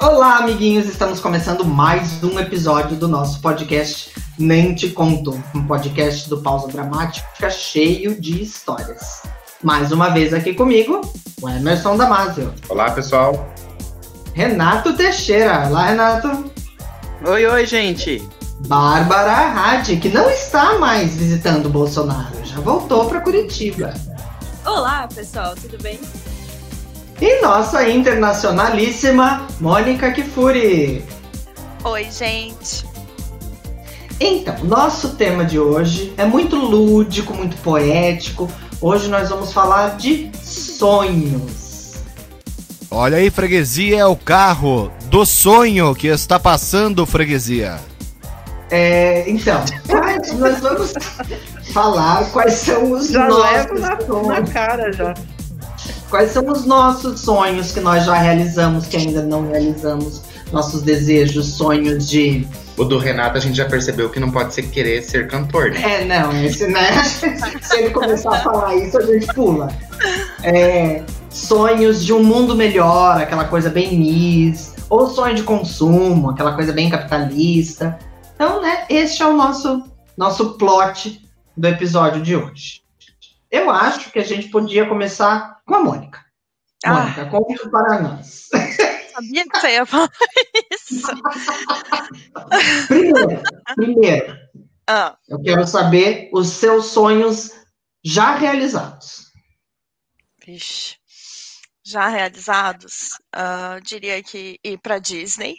Olá, amiguinhos! Estamos começando mais um episódio do nosso podcast Nem Te Conto, um podcast do Pausa Dramática cheio de histórias. Mais uma vez aqui comigo, o Emerson Damasio. Olá, pessoal. Renato Teixeira. Olá, Renato. Oi, oi, gente. Bárbara Hadi, que não está mais visitando o Bolsonaro, já voltou para Curitiba. Olá, pessoal, tudo bem? E nossa internacionalíssima Mônica Kifuri. Oi, gente. Então, nosso tema de hoje é muito lúdico, muito poético. Hoje nós vamos falar de sonhos. Olha aí, freguesia é o carro do sonho que está passando, freguesia. É, então, nós vamos falar quais são os já nossos levo na, sonhos. na cara já. Quais são os nossos sonhos que nós já realizamos, que ainda não realizamos? Nossos desejos, sonhos de. O do Renato a gente já percebeu que não pode ser querer ser cantor, né? É, não, esse, né? Se ele começar a falar isso, a gente pula. É, sonhos de um mundo melhor, aquela coisa bem Miss. Ou sonho de consumo, aquela coisa bem capitalista. Então, né, este é o nosso, nosso plot do episódio de hoje. Eu acho que a gente podia começar com a Mônica. Ah. Mônica, conta para nós. Sabia que você ia falar isso. Primeiro, primeiro, Ah, eu quero saber os seus sonhos já realizados. vixe. Já realizados, ah, diria que ir para Disney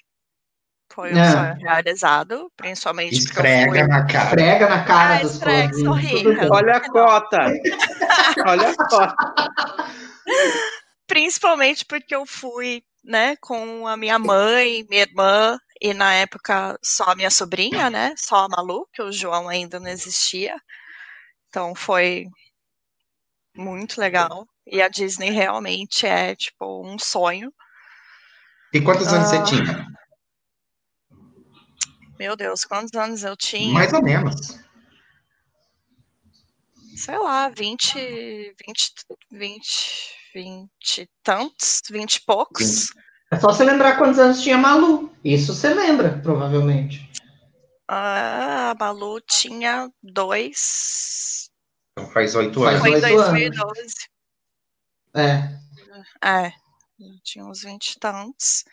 foi um É. sonho realizado, principalmente porque eu Esfrega fui. na cara. Prega na cara Ah, dos esfrega, sou rica. Olha a cota. Olha a cota. Principalmente porque eu fui, né, com a minha mãe, minha irmã, e na época só a minha sobrinha, né, só a Malu, que o João ainda não existia. Então foi muito legal. E a Disney realmente é, tipo, um sonho. E quantos anos Ah. você tinha? Meu Deus, quantos anos eu tinha? Mais ou menos. Sei lá, 20, 20, 20, 20 e tantos, 20 e poucos. É só você lembrar quantos anos tinha Malu. Isso você lembra, provavelmente. Ah, a Malu tinha dois. Então faz oito anos. Foi em oito anos. 2012. É. É, eu tinha uns 20 e tantos.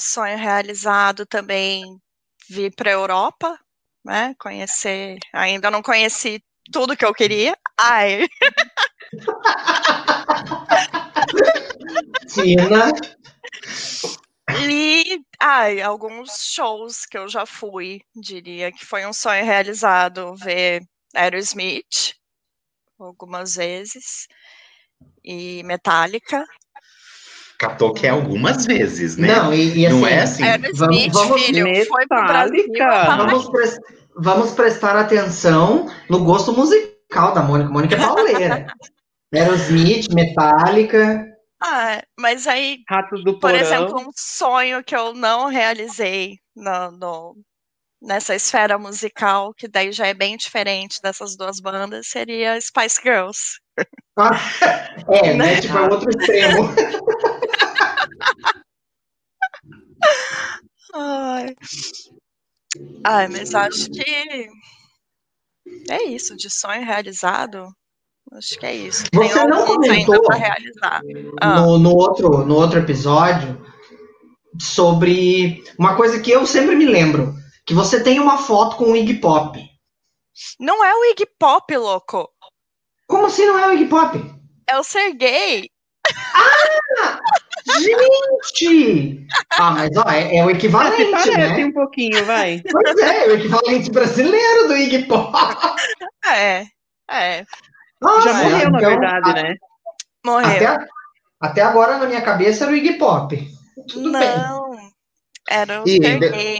Sonho realizado também vir para a Europa, né? Conhecer. Ainda não conheci tudo que eu queria. Ai, Tina. E ai, alguns shows que eu já fui, diria que foi um sonho realizado ver Aerosmith algumas vezes e Metallica. Catou que é algumas vezes, né? Não, e, e assim, Não é assim? Aerosmith, vamos- filho, foi pro Brasil. Metallica. vamos, pres- vamos prestar atenção no gosto musical da Mônica. Mônica é pauleira. Aerosmith, Metallica. Ah, mas aí, Ratos do por porão. exemplo, um sonho que eu não realizei no, no- nessa esfera musical, que daí já é bem diferente dessas duas bandas, seria Spice Girls. Ah, é, né? Tipo, é outro extremo. Ai. Ai, mas acho que é isso, de sonho realizado. Acho que é isso. Tem Você não ainda comentou para realizar. Ah, no, no outro, no outro episódio sobre uma coisa que eu sempre me lembro. Que você tem uma foto com o Iggy Pop. não é o Iggy Pop, louco. Como assim não é o Iggy Pop? É o Sergei. Gente! Ah, mas ó, é, é o Ah, equivalente, parece né? um pouquinho, vai. Pois é, é o equivalente brasileiro do Iggy Pop. É, é. Nossa, Já morreu, na então, verdade, a- né? Morreu. Até, até agora, na minha cabeça, era o Iggy Pop. Tudo bem. não. Era o E- Sergei.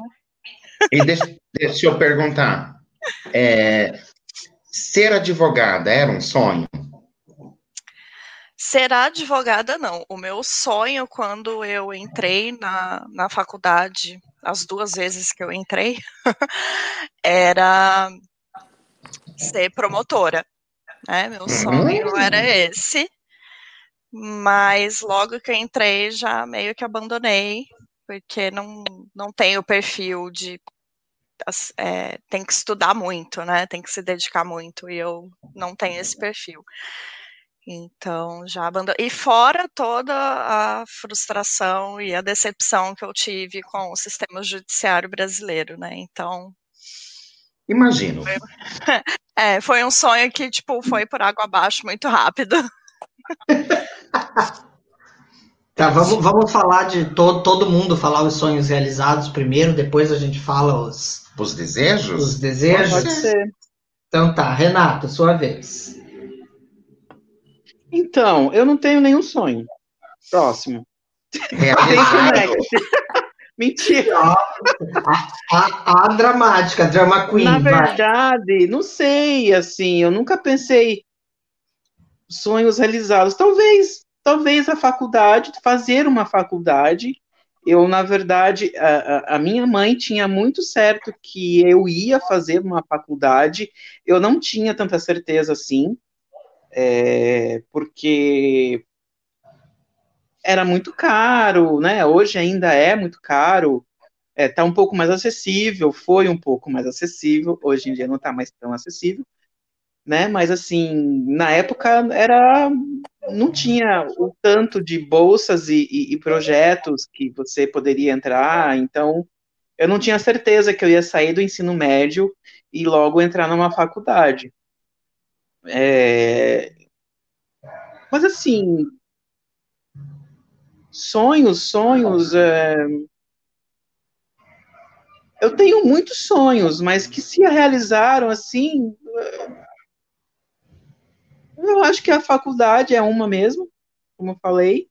E deixa, deixa eu perguntar. é, ser advogada era um sonho? Ser advogada, não. O meu sonho, quando eu entrei na, na faculdade, as duas vezes que eu entrei, era ser promotora. Né? Meu sonho era esse. Mas logo que eu entrei, já meio que abandonei, porque não, não tenho o perfil de. É, tem que estudar muito, né? Tem que se dedicar muito, e eu não tenho esse perfil. Então, já abandonei. E fora toda a frustração e a decepção que eu tive com o sistema judiciário brasileiro, né? Então. Imagino. Foi, é, foi um sonho que, tipo, foi por água abaixo muito rápido. Tá, vamos, vamos falar de todo, todo mundo falar os sonhos realizados primeiro, depois a gente fala os, Os desejos? os desejos. Pode ser. Então tá, Renato, sua vez. Então, eu não tenho nenhum sonho. Próximo. Realizado. Mentira. A, a dramática, drama queen. Na vai. verdade, não sei, assim, eu nunca pensei sonhos realizados. Talvez, talvez a faculdade, fazer uma faculdade. Eu, na verdade, a, a- minha mãe tinha muito certo que eu ia fazer uma faculdade. Eu não tinha tanta certeza assim, é, porque era muito caro, né? Hoje ainda é muito caro. É, tá um pouco mais acessível, foi um pouco mais acessível, hoje em dia não tá mais tão acessível, né? Mas assim, na época era não tinha o tanto de bolsas e, e- e projetos que você poderia entrar, então eu não tinha certeza que eu ia sair do ensino médio e logo entrar numa faculdade. É, Mas assim, sonhos, sonhos. é, Eu tenho muitos sonhos, mas que se realizaram assim. é, Eu acho que a faculdade é uma mesmo, como eu falei.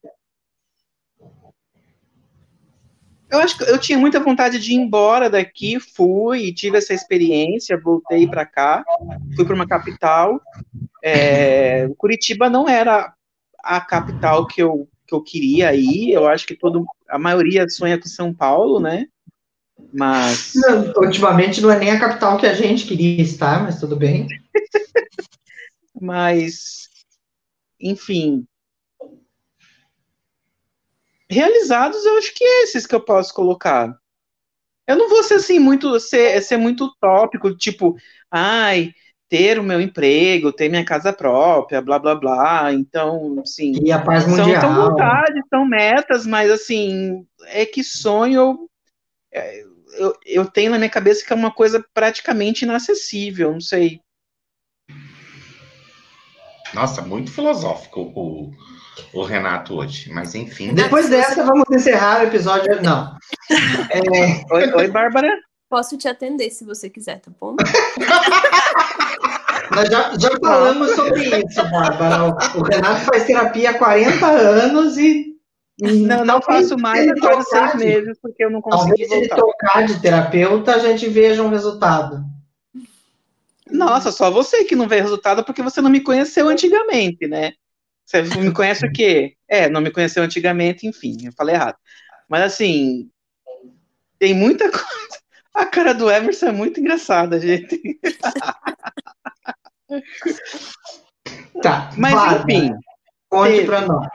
Eu acho que eu tinha muita vontade de ir embora daqui, fui, tive essa experiência, voltei para cá, fui para uma capital. É, Curitiba não era a capital que eu, que eu queria ir, eu acho que todo, a maioria sonha com São Paulo, né? Mas Não, ultimamente não é nem a capital que a gente queria estar, mas tudo bem. Mas, enfim. Realizados, eu acho que é esses que eu posso colocar. Eu não vou ser assim muito ser, ser muito utópico, tipo, ai, ter o meu emprego, ter minha casa própria, blá blá blá. Então, assim, E a paz são, mundial. são vontades, são metas, mas assim, é que sonho é, eu, eu tenho na minha cabeça que é uma coisa praticamente inacessível, não sei. Nossa, muito filosófico o, o Renato hoje. Mas enfim. Depois dessa, vamos encerrar o episódio. Não. É, Oi, oi Bárbara? Posso te atender se você quiser, tá bom? nós já, já falamos sobre isso, Bárbara. O, Renato faz terapia há 40 anos e. Não, não faço mais se ele depois de trocar seis meses, porque eu não consegui Talvez se ele voltar. trocar de terapeuta, a gente veja um resultado. Nossa, só você que não vê resultado porque você não me conheceu antigamente, né? Você me conhece o quê? É, não me conheceu antigamente, enfim, eu falei errado. Mas assim, tem muita coisa. A cara do Emerson é muito engraçada, gente. Tá. Mas Bárbara, enfim, Conte teve. pra nós.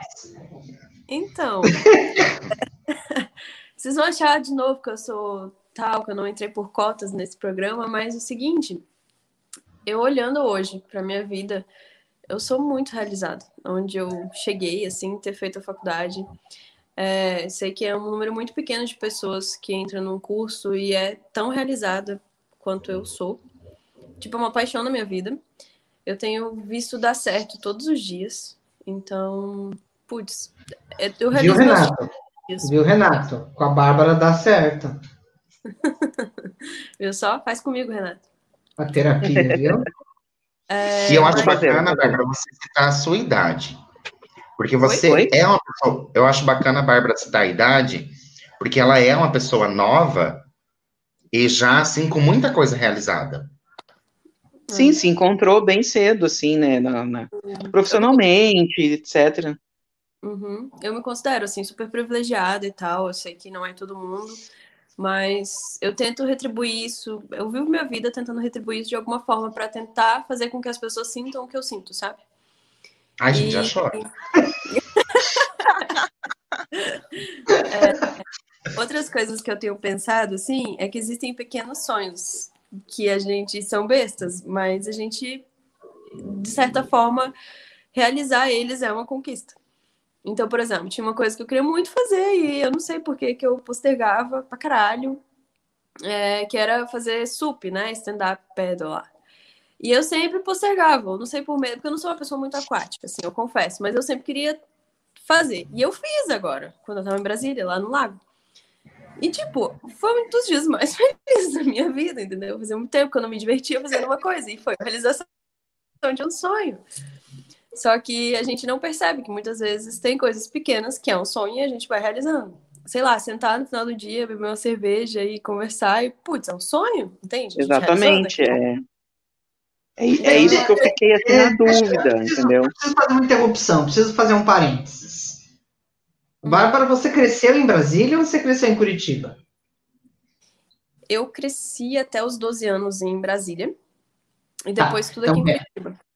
Então. Vocês vão achar de novo que eu sou tal, que eu não entrei por cotas nesse programa, mas o seguinte, eu olhando hoje pra minha vida, eu sou muito realizada. Onde eu cheguei, assim, ter feito a faculdade. É, sei que é um número muito pequeno de pessoas que entram num curso e é tão realizada quanto eu sou. Tipo, é uma paixão na minha vida. Eu tenho visto dar certo todos os dias. Então, putz, é- eu Viu, realizo meus Renato? Viu, Renato? Com a Bárbara dá certo. Viu só? Faz comigo, Renato. A terapia, viu? E eu acho bacana, Bárbara, você citar a sua idade. Porque você Oi? é uma pessoa. Eu acho bacana a Bárbara citar a idade, porque ela é uma pessoa nova e já, assim, com muita coisa realizada. sim, se encontrou bem cedo, assim, né? na- na- profissionalmente, etc. Uhum. Eu me considero, assim, super privilegiada e tal. Eu sei que não é todo mundo. Mas eu tento retribuir isso, eu vivo minha vida tentando retribuir isso de alguma forma para tentar fazer com que as pessoas sintam o que eu sinto, sabe? Ai, gente, já E- chora. É, outras coisas que eu tenho pensado, assim, é que existem pequenos sonhos que a gente são bestas, mas a gente, de certa forma, realizar eles é uma conquista. Então, por exemplo, tinha uma coisa que eu queria muito fazer e eu não sei por que que eu postergava pra caralho, é, que era fazer sup, né? Stand-up lá. E eu sempre postergava, eu não sei por medo, porque eu não sou uma pessoa muito aquática, assim, eu confesso, mas eu sempre queria fazer. E eu fiz agora, quando eu tava em Brasília, lá no lago. E, tipo, foi um dos dias mais felizes da minha vida, entendeu? Fazia muito tempo que eu não me divertia fazendo uma coisa, e foi a realização de um sonho. Só que a gente não percebe que muitas vezes tem coisas pequenas que é um sonho e a gente vai realizando. Sei lá, sentar no final do dia, beber uma cerveja e conversar, e, putz, é um sonho, entende? Exatamente, é. É, é isso que eu fiquei assim na dúvida, preciso, entendeu? preciso fazer uma interrupção, preciso fazer um parênteses. Bárbara, você cresceu em Brasília ou você cresceu em Curitiba? Eu cresci até os 12 anos em Brasília. E depois tudo então aqui em é. Curitiba.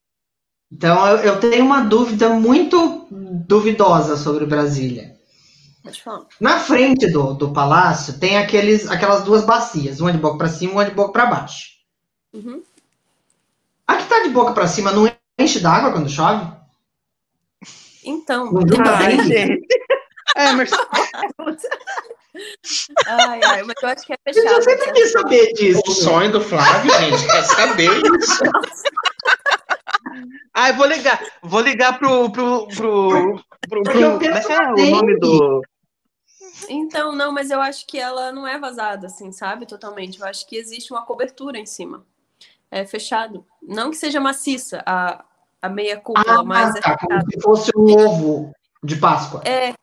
Então, eu, eu tenho uma dúvida muito duvidosa sobre Brasília. Pode falar. Na frente do, do palácio tem aqueles, aquelas duas bacias, uma de boca para cima e uma de boca para baixo. Uhum. A que tá de boca para cima não enche d'água quando chove? Então, Ai, bem? gente. É, mas ai, ai, mas eu acho que é Eu fechado. sempre né? quis saber disso. O sonho do Flávio, gente, é saber isso. Ah, eu vou ligar. Vou ligar pro. pro, pro, pro, pro como é é o nome do. Então, não, mas eu acho que ela não é vazada, assim, sabe? Totalmente. Eu acho que existe uma cobertura em cima. É fechado. Não que seja maciça a, a meia cúpula, Ah, mas é tá, como fechado. se fosse um ovo de Páscoa. É,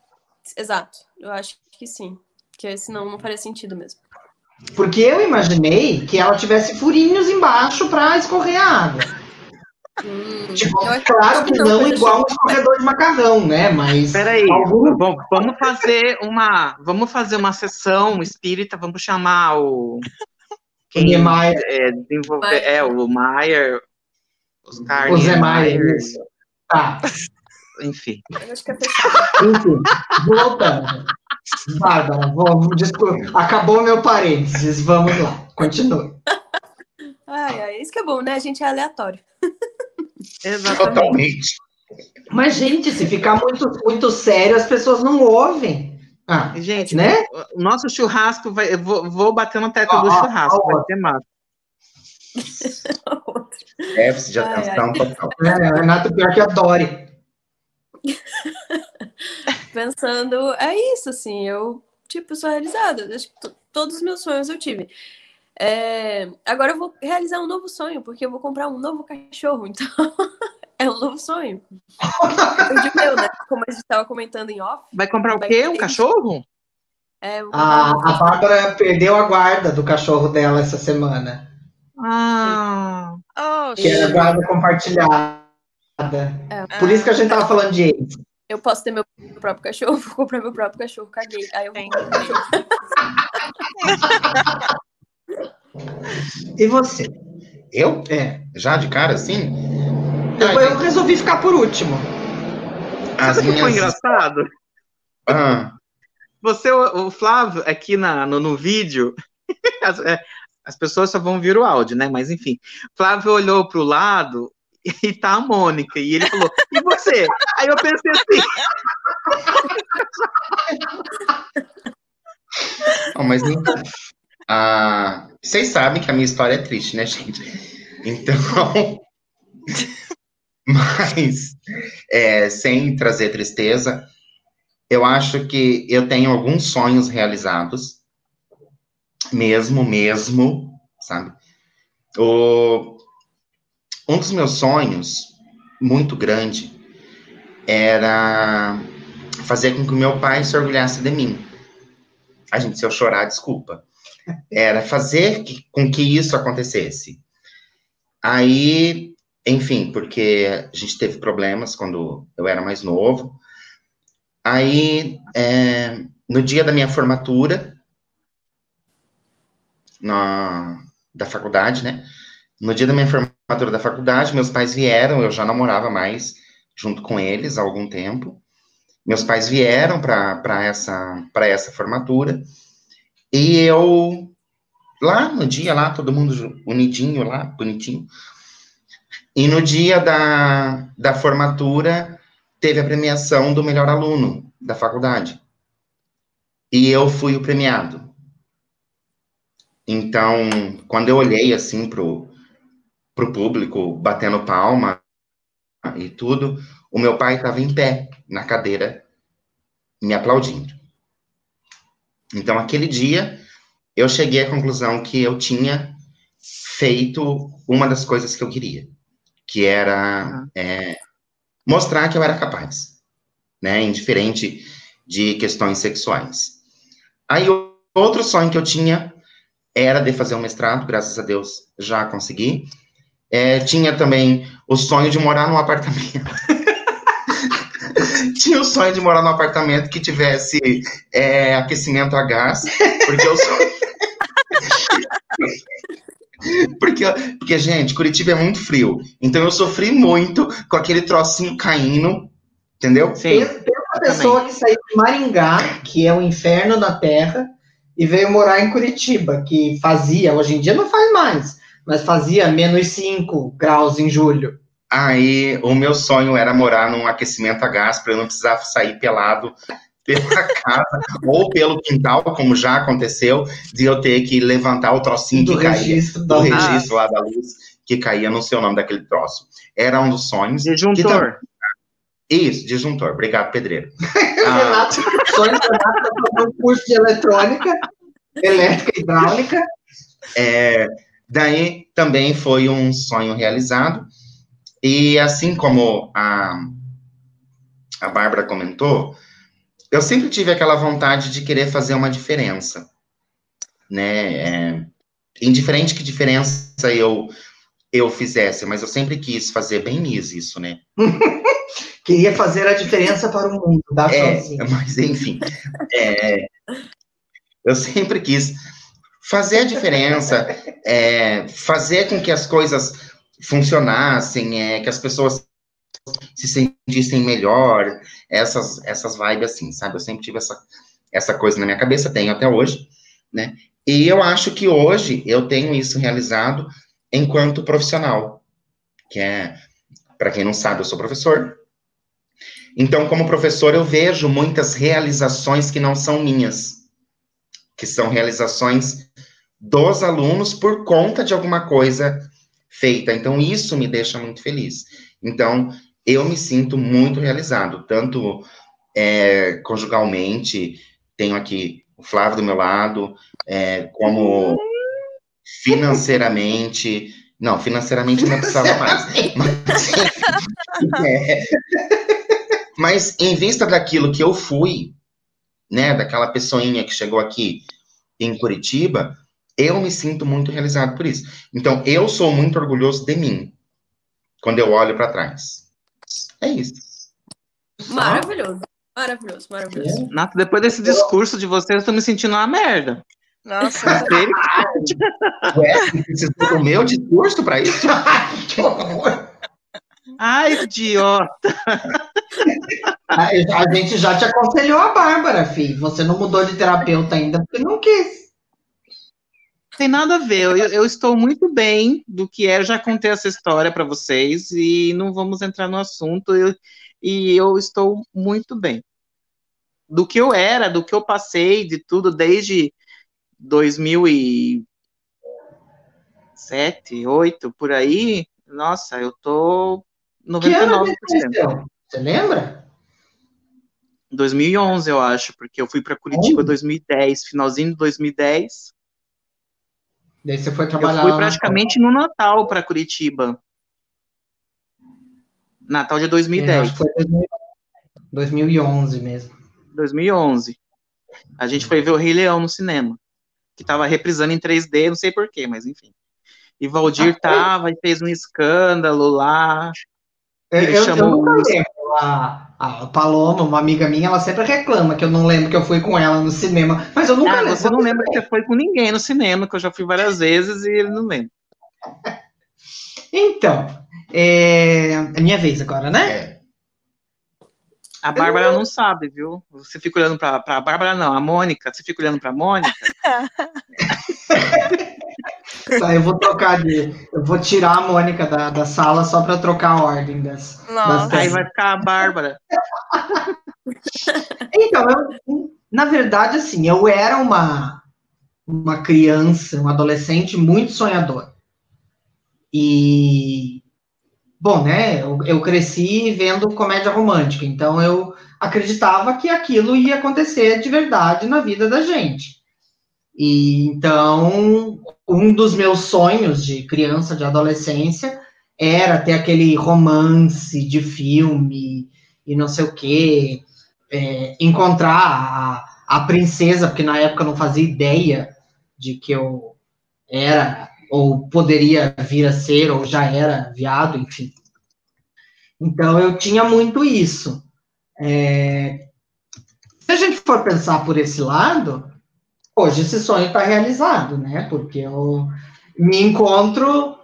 exato. Eu acho que sim. Porque senão não faria sentido mesmo. Porque eu imaginei que ela tivesse furinhos embaixo para escorrer a água. Hum, Tipo, claro que não mas igual um escorredor de macarrão, né? Mas Peraí, algum- bom, vamos fazer uma. Vamos fazer uma sessão espírita, vamos chamar o. o Niemeyer, é, desenvolver, é, o Maier, Oscar o Zé Maier, isso. Tá, enfim. Eu acho que é enfim, voltando. Bárbara, vou, desculpa, acabou meu parênteses, vamos lá, continue. Ai, ai, isso que é bom, né? A gente é aleatório. Exatamente. Totalmente. Mas, gente, se ficar muito, muito sério, as pessoas não ouvem. Ah, Gente, né? o nosso churrasco vai. Eu vou, vou bater no teto Ó, do churrasco, ó, vai massa. De Ai, ai. atenção total. É, Renato, pior que adore. Pensando, é isso, assim, eu, tipo, sou realizada. Acho que to- todos os meus sonhos eu tive. É, agora eu vou realizar um novo sonho, porque eu vou comprar um novo cachorro, então é um novo sonho. Eu perdi o meu, né? Como a gente estava comentando em off. Vai comprar o quê? Um cachorro? É, eu vou comprar A, um a. Bárbara perdeu a guarda do cachorro dela essa semana. Ah, Oh, Que era a guarda compartilhada. É, Por isso que a gente tava falando de eles. eu posso ter meu próprio cachorro, vou comprar meu próprio cachorro, caguei. Aí eu vou Sim. comprar cachorro. E você? Eu? É. Já de cara, assim? Ai, eu resolvi ficar por último. as sabe o que foi minhas... engraçado? Ah, Você, o Flávio, aqui na, no, no vídeo, as, é, as pessoas só vão ver o áudio, né? Mas enfim, Flávio olhou para o lado e tá a Mônica, e ele falou, e você? Aí eu pensei assim, não, mas então, ah, vocês sabem que a minha história é triste, né, gente? Então, mas é, sem trazer tristeza, eu acho que eu tenho alguns sonhos realizados, mesmo, mesmo, sabe? O, um dos meus sonhos, muito grande, era fazer com que o meu pai se orgulhasse de mim. A gente, se eu chorar, desculpa. Era fazer com que isso acontecesse. Aí, enfim, porque a gente teve problemas quando eu era mais novo. Aí, é, no dia da minha formatura, na, da faculdade, né? No dia da minha formatura da faculdade, meus pais vieram, eu já não morava mais junto com eles há algum tempo. Meus pais vieram para essa, essa formatura e eu, lá no dia, lá, todo mundo unidinho lá, bonitinho. E no dia da, da formatura, teve a premiação do melhor aluno da faculdade. E eu fui o premiado. Então, quando eu olhei assim pro, pro público, batendo palma e tudo, o meu pai estava em pé na cadeira, me aplaudindo. Então, aquele dia, eu cheguei à conclusão que eu tinha feito uma das coisas que eu queria, que era é, mostrar que eu era capaz, né, indiferente de questões sexuais. Aí, outro sonho que eu tinha era de fazer um mestrado, graças a Deus já consegui. É, tinha também o sonho de morar num apartamento. tinha o sonho de morar num apartamento que tivesse é, aquecimento a gás, porque eu sou. porque, porque, gente, Curitiba é muito frio. Então eu sofri muito com aquele trocinho caindo, entendeu? Sim. Tem uma pessoa que saiu de Maringá, que é o inferno na Terra, e veio morar em Curitiba, que fazia, hoje em dia não faz mais, mas fazia menos 5 graus em julho. Aí o meu sonho era morar num aquecimento a gás para eu não precisar sair pelado pela casa ou pelo quintal, como já aconteceu, de eu ter que levantar o trocinho do que registro caía, do registro lá da luz que caía no seu nome daquele troço. Era um dos sonhos. Disjuntor. Isso, disjuntor. Obrigado, pedreiro. ah. Renato, sonho do Renato fazer um curso de eletrônica, elétrica e hidráulica. É, daí também foi um sonho realizado. E assim como a, a Bárbara comentou, eu sempre tive aquela vontade de querer fazer uma diferença, né? É, indiferente que diferença eu eu fizesse, mas eu sempre quis fazer bem isso, né? Queria fazer a diferença para o mundo, tá? É, mas enfim, é, eu sempre quis fazer a diferença, é, fazer com que as coisas funcionassem, é, que as pessoas se sentissem melhor, essas, essas vibes assim, sabe? Eu sempre tive essa, essa coisa na minha cabeça, tenho até hoje, né? E eu acho que hoje eu tenho isso realizado enquanto profissional, que é, para quem não sabe, eu sou professor. Então, como professor, eu vejo muitas realizações que não são minhas, que são realizações dos alunos por conta de alguma coisa feita. Então, isso me deixa muito feliz. Então, eu me sinto muito realizado, tanto é, conjugalmente, tenho aqui o Flávio do meu lado, é, como financeiramente. Não, financeiramente não precisava mais. Mas, é, mas, em vista daquilo que eu fui, né, daquela pessoinha que chegou aqui em Curitiba, eu me sinto muito realizado por isso. Então, eu sou muito orgulhoso de mim quando eu olho para trás. É isso. Maravilhoso. Maravilhoso, maravilhoso. Nato, depois desse discurso de vocês, eu tô me sentindo uma merda. Nossa, Ué, precisa do meu discurso para isso? que horror. Ai, idiota. A, a gente já te aconselhou a Bárbara, filho. Você não mudou de terapeuta ainda porque não quis. Tem nada a ver. Eu, eu estou muito bem do que é. Eu já contei essa história para vocês e não vamos entrar no assunto. Eu, e eu estou muito bem. Do que eu era, do que eu passei, de tudo, desde 2007, 2008, por aí. Nossa, eu tô 99%. Você lembra? 2011, eu acho, porque eu fui para Curitiba em 2010, finalzinho de 2010. Daí você foi trabalhar. Eu fui praticamente no Natal para Curitiba. Natal de 2010. É, foi 2011 mesmo. 2011. A gente foi ver o Rei Leão no cinema, que tava reprisando em 3D, não sei porquê, mas enfim. E Valdir ah, tava e fez um escândalo lá. É, eu, eu, nunca lembro. A, a Paloma, uma amiga minha, ela sempre reclama que eu não lembro que eu fui com ela no cinema. Mas eu nunca Ah, lembro. você não lembra que você foi com ninguém no cinema, que eu já fui várias vezes e ele não lembra. Então, é, é minha vez agora, né? É. A Bárbara não sabe, viu? Você fica olhando pra, pra Bárbara, não, a Mônica, você fica olhando pra Mônica. Tá, eu vou trocar de. Eu vou tirar a Mônica da, da sala só pra trocar a ordem das. Nossa. das Aí vai ficar a Bárbara. Então, eu, na verdade, assim, eu era uma, uma criança, um adolescente muito sonhador. E, bom, né, eu, eu cresci vendo comédia romântica, então eu acreditava que aquilo ia acontecer de verdade na vida da gente. E então, um dos meus sonhos de criança, de adolescência, era ter aquele romance de filme e não sei o quê, é, encontrar a, a princesa, porque na época eu não fazia ideia de que eu era, ou poderia vir a ser, ou já era viado, enfim. Então eu tinha muito isso. É, se a gente for pensar por esse lado, hoje esse sonho está realizado, né? Porque eu me encontro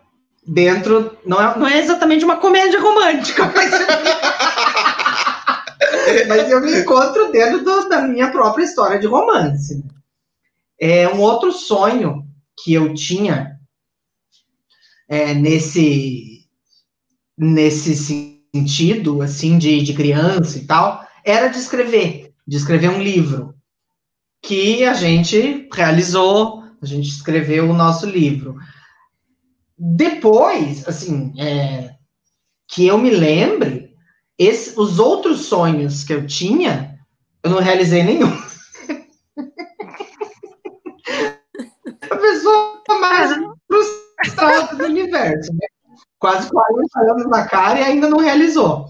dentro, não é, não é exatamente uma comédia romântica, mas mas eu me encontro dentro do- da minha própria história de romance. É um outro sonho que eu tinha é, nesse nesse sentido, assim, de, de criança e tal, era de escrever, de escrever um livro que a gente realizou, a gente escreveu o nosso livro. Depois, assim, é, que eu me lembre, esse- os outros sonhos que eu tinha, eu não realizei nenhum. A pessoa mais frustrada do universo, né? Quase 40 anos na cara e ainda não realizou.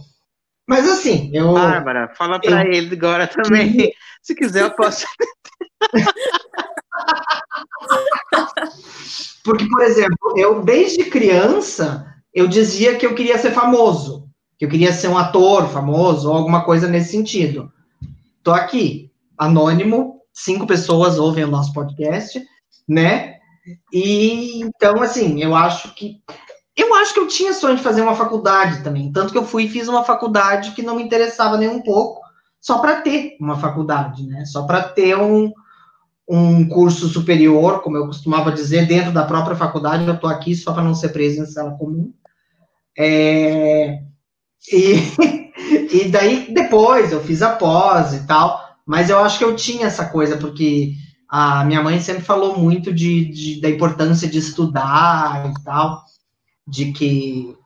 Mas assim, eu. Bárbara, fala pra ele agora também. Se quiser, eu posso. Porque, por exemplo, eu desde criança eu dizia que eu queria ser famoso, que eu queria ser um ator famoso ou alguma coisa nesse sentido. Tô aqui, anônimo, cinco pessoas ouvem o nosso podcast, né? E então, assim, eu acho que eu acho que eu tinha sonho de fazer uma faculdade também, tanto que eu fui e fiz uma faculdade que não me interessava nem um pouco, só para ter uma faculdade, né? Só para ter um um curso superior, como eu costumava dizer, dentro da própria faculdade, eu estou aqui só para não ser preso em sala comum. É, e, e daí, depois, eu fiz a pós e tal, mas eu acho que eu tinha essa coisa, porque a minha mãe sempre falou muito de, de- da importância de estudar e tal, de que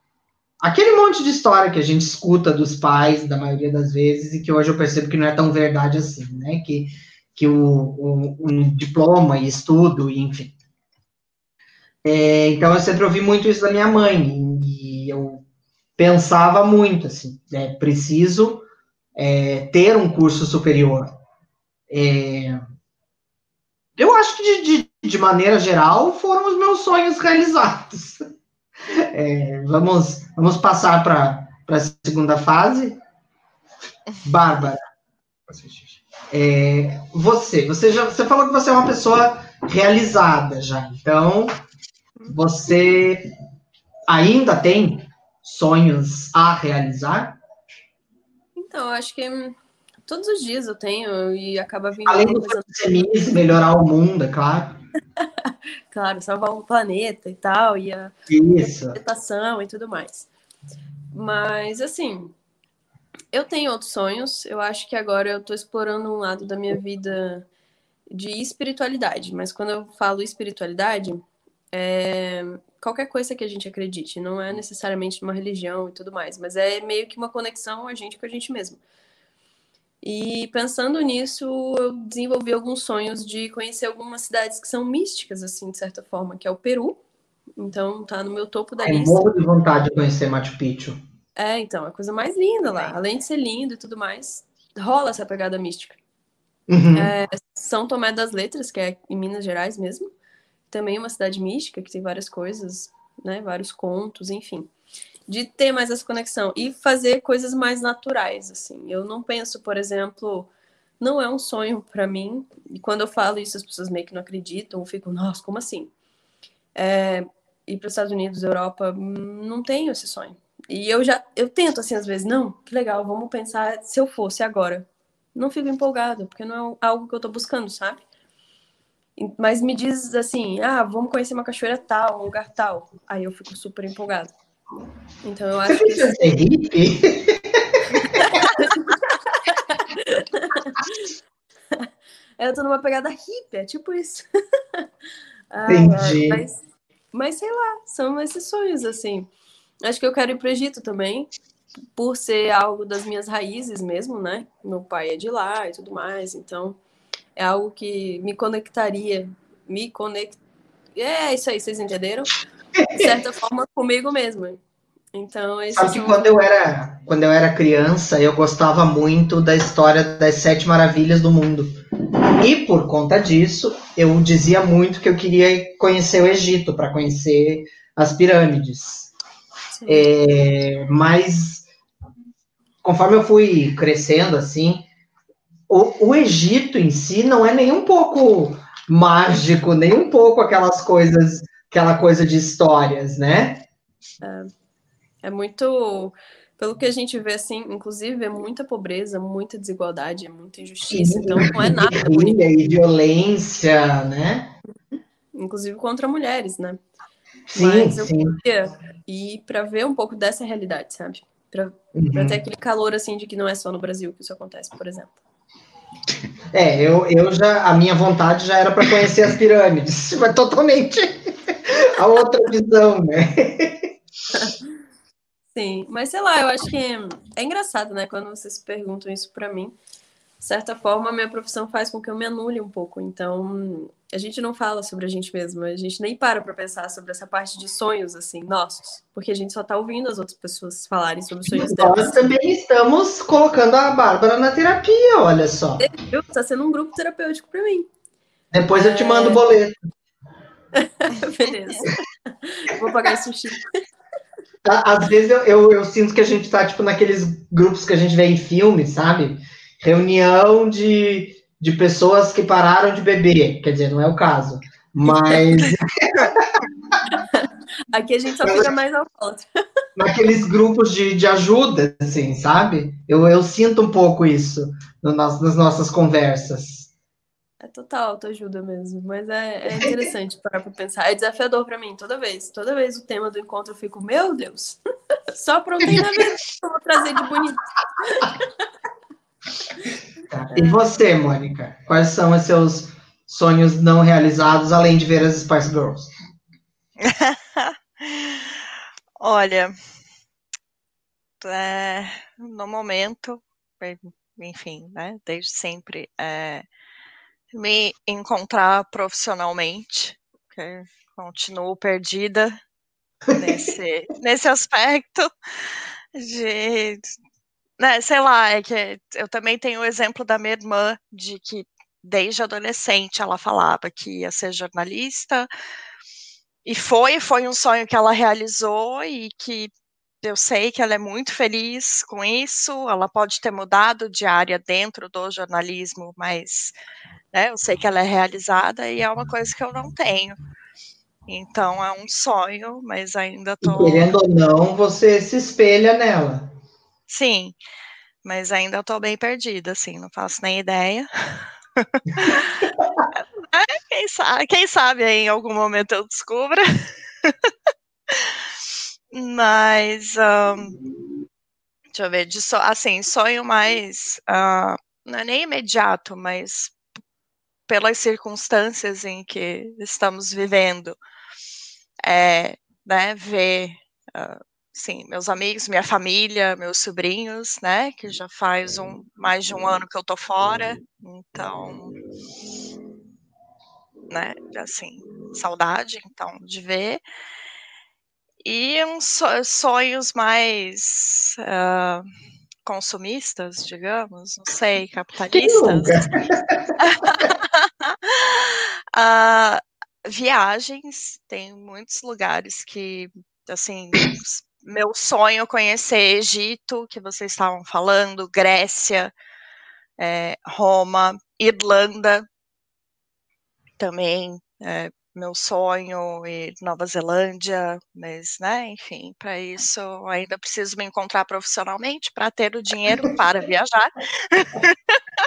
aquele monte de história que a gente escuta dos pais, da maioria das vezes, e que hoje eu percebo que não é tão verdade assim, né? Que que o, o- um diploma e estudo, enfim. É, então eu sempre ouvi muito isso da minha mãe e eu pensava muito assim, é preciso é, ter um curso superior. É, eu acho que de, de, de maneira geral foram os meus sonhos realizados. É, vamos, vamos passar para a segunda fase. Bárbara. É, você, você já você falou que você é uma pessoa realizada já. Então, você ainda tem sonhos a realizar? Então, acho que todos os dias eu tenho e acaba vindo Além do feminismo, melhorar o mundo, é claro. claro, salvar o planeta e tal, e a alimentação e tudo mais. Mas, assim, eu tenho outros sonhos. Eu acho que agora eu tô explorando um lado da minha vida de espiritualidade. Mas quando eu falo espiritualidade, é qualquer coisa que a gente acredite. Não é necessariamente uma religião e tudo mais. Mas é meio que uma conexão a gente com a gente mesmo. E pensando nisso, eu desenvolvi alguns sonhos de conhecer algumas cidades que são místicas, assim, de certa forma, que é o Peru. Então, tá no meu topo da Eu lista. morro de vontade de conhecer Machu Picchu. É, então, é a coisa mais linda lá. Além de ser lindo e tudo mais, rola essa pegada mística. Uhum. São Tomé das Letras, que é em Minas Gerais mesmo. Também é uma cidade mística, que tem várias coisas, né? Vários contos, enfim. De ter mais essa conexão e fazer coisas mais naturais, assim. Eu não penso, por exemplo, não é um sonho para mim, e quando eu falo isso as pessoas meio que não acreditam, ficam, nossa, como assim? É, ir para os Estados Unidos, Europa, não tenho esse sonho. E eu já, eu tento assim às vezes, não, que legal, vamos pensar se eu fosse agora. Não fico empolgada, porque não é algo que eu tô buscando, sabe? Mas me diz assim, ah, vamos conhecer uma cachoeira tal, um lugar tal. Aí eu fico super empolgada. Então eu acho que. Você é hippie? eu tô numa pegada hippie, é tipo isso. ah, Entendi. Mas, mas sei lá, são esses sonhos, assim. Acho que eu quero ir pro Egito também, por ser algo das minhas raízes mesmo, né? Meu pai é de lá e tudo mais, então é algo que me conectaria, me conect... É isso aí, vocês entenderam? De certa forma, comigo mesmo. Então, Sabe que quando eu era quando eu era criança, eu gostava muito da história das sete maravilhas do mundo. E por conta disso, eu dizia muito que eu queria conhecer o Egito para conhecer as pirâmides. É, mas conforme eu fui crescendo assim, o, o Egito em si não é nem um pouco mágico, nem um pouco aquelas coisas, aquela coisa de histórias, né? É, é muito pelo que a gente vê, assim, inclusive, é muita pobreza, muita desigualdade, é muita injustiça. Sim, então, não é nada bonito. E violência, né? Inclusive contra mulheres, né? Sim, Mas eu sim. queria ir para ver um pouco dessa realidade, sabe? Para uhum. ter aquele calor, assim, de que não é só no Brasil que isso acontece, por exemplo. É, eu, eu já, a minha vontade já era para conhecer as pirâmides, totalmente a outra visão, né? Sim, mas sei lá, eu acho que é engraçado, né, quando vocês perguntam isso para mim. De certa forma, a minha profissão faz com que eu me anule um pouco. Então, a gente não fala sobre a gente mesma, a gente nem para para pensar sobre essa parte de sonhos, assim, nossos, porque a gente só tá ouvindo as outras pessoas falarem sobre os sonhos delas. Nós também estamos colocando a Bárbara na terapia, olha só. Viu? Tá sendo um grupo terapêutico para mim. Depois eu te mando o é... boleto. Beleza. Vou pagar esse sushi. Às vezes eu, eu, eu, sinto que a gente tá, tipo, naqueles grupos que a gente vê em filme, sabe? Reunião de, de pessoas que pararam de beber. Quer dizer, não é o caso. Mas. Aqui a gente só fica mais alcoólatra. Naqueles grupos de, de ajuda, assim, sabe? Eu, eu sinto um pouco isso no, nas, nas nossas conversas. É total autoajuda mesmo, mas é, é interessante parar para pensar. É desafiador para mim toda vez. Toda vez o tema do encontro eu fico, meu Deus, só aprontei na vida que eu vou trazer de bonito. E você, Mônica? Quais são os seus sonhos não realizados, além de ver as Spice Girls? Olha, é, no momento, enfim, né, desde sempre, é, me encontrar profissionalmente, porque continuo perdida nesse, nesse aspecto de, né, sei lá, é que eu também tenho o exemplo da minha irmã de que desde adolescente ela falava que ia ser jornalista e foi, foi um sonho que ela realizou e que eu sei que ela é muito feliz com isso. Ela pode ter mudado de área dentro do jornalismo, mas né? Eu sei que ela é realizada e é uma coisa que eu não tenho. Então é um sonho, mas ainda tô. E querendo ou não, você se espelha nela. Sim, mas ainda tô bem perdida, assim, não faço nem ideia. quem, sabe, quem sabe aí, em algum momento eu descubra. mas um, deixa eu ver, de so, assim, sonho mais uh, não é nem imediato, mas pelas circunstâncias em que estamos vivendo, é, né, ver, uh, sim, meus amigos, minha família, meus sobrinhos, né, que já faz um, mais de um ano que eu tô fora, então, né, assim, saudade, então, de ver, e uns sonhos mais uh, consumistas, digamos, não sei, capitalistas. uh, viagens, tem muitos lugares que, assim, meu sonho conhecer Egito, que vocês estavam falando, Grécia, é, Roma, Irlanda, também é, meu sonho e Nova Zelândia, mas, né, enfim, para isso ainda preciso me encontrar profissionalmente para ter o dinheiro para viajar.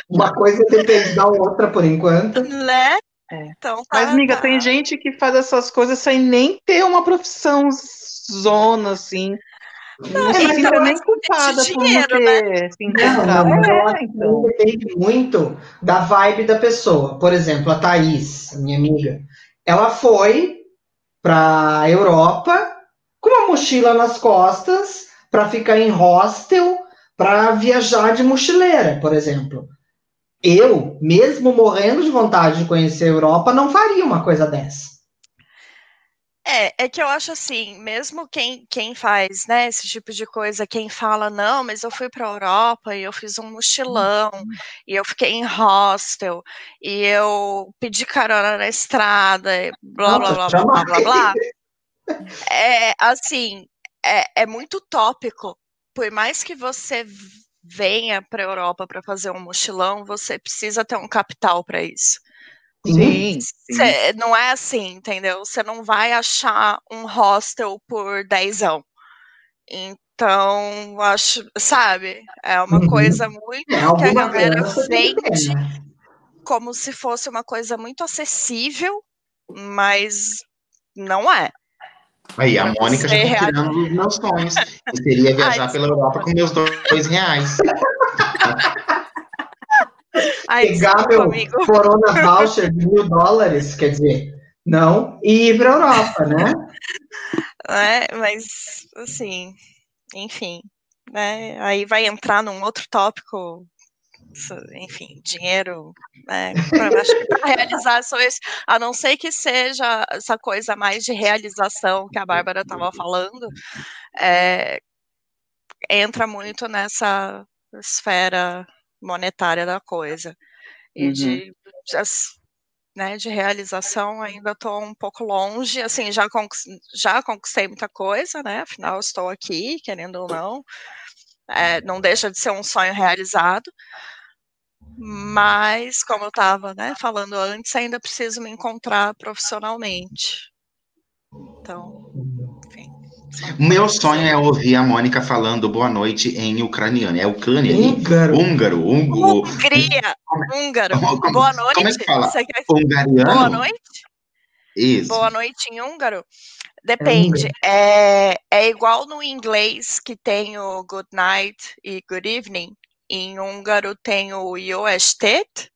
Uma coisa depende da outra por enquanto. Né? É. Então, tá, Mas, amiga, tá. tem gente que faz essas coisas sem nem ter uma profissão zona, assim. Não, é, se então nem é culpada por dinheiro, não ter se Não, encontrado. não, É, que então. depende muito da vibe da pessoa. Por exemplo, a Thaís, minha amiga, ela foi para Europa com uma mochila nas costas para ficar em hostel, para viajar de mochileira, por exemplo. Eu, mesmo morrendo de vontade de conhecer a Europa, não faria uma coisa dessa. É, é que eu acho assim, mesmo quem, quem faz, né, esse tipo de coisa, quem fala, não, mas eu fui para a Europa e eu fiz um mochilão, e eu fiquei em hostel, e eu pedi carona na estrada, e blá, blá, blá, blá, blá, blá, blá. É, assim, é, é muito tópico. Por mais que você venha para a Europa para fazer um mochilão, você precisa ter um capital para isso. Sim, sim. Cê- não é assim, entendeu? Você não vai achar um hostel por dezão. Então, acho, sabe? É uma Uhum. coisa muito É, que a galera vende né? como se fosse uma coisa muito acessível, mas não é. Aí, a Pra Mônica já tá real- tirando os meus sonhos. Eu seria viajar Ai, pela. Europa com meus dois reais. Ai, Pegar meu amigo. Corona Voucher de mil dólares, quer dizer, não, e ir para Europa, né? né? Mas, assim, enfim, né? Aí vai entrar num outro tópico, enfim, dinheiro, né? Acho que para realizar só isso, a não ser que seja essa coisa mais de realização que a Bárbara estava falando, é, entra muito nessa esfera monetária da coisa. E Uhum. de, né, de realização ainda estou um pouco longe, assim, já, conquis- já conquistei muita coisa, né, afinal estou aqui, querendo ou não, É, não deixa de ser um sonho realizado, mas, como eu estava, né, falando antes, ainda preciso me encontrar profissionalmente. Então. Meu sonho é ouvir a Mônica falando boa noite em ucraniano. É ucrânia? Húngaro. Húngaro, húngaro, Hungria, húngaro, Como- boa noite, como é que fala? Hungariano. boa noite? Isso. Boa noite em húngaro? Depende. É, é igual no inglês que tem o good night e good evening. Em húngaro tem o jó estet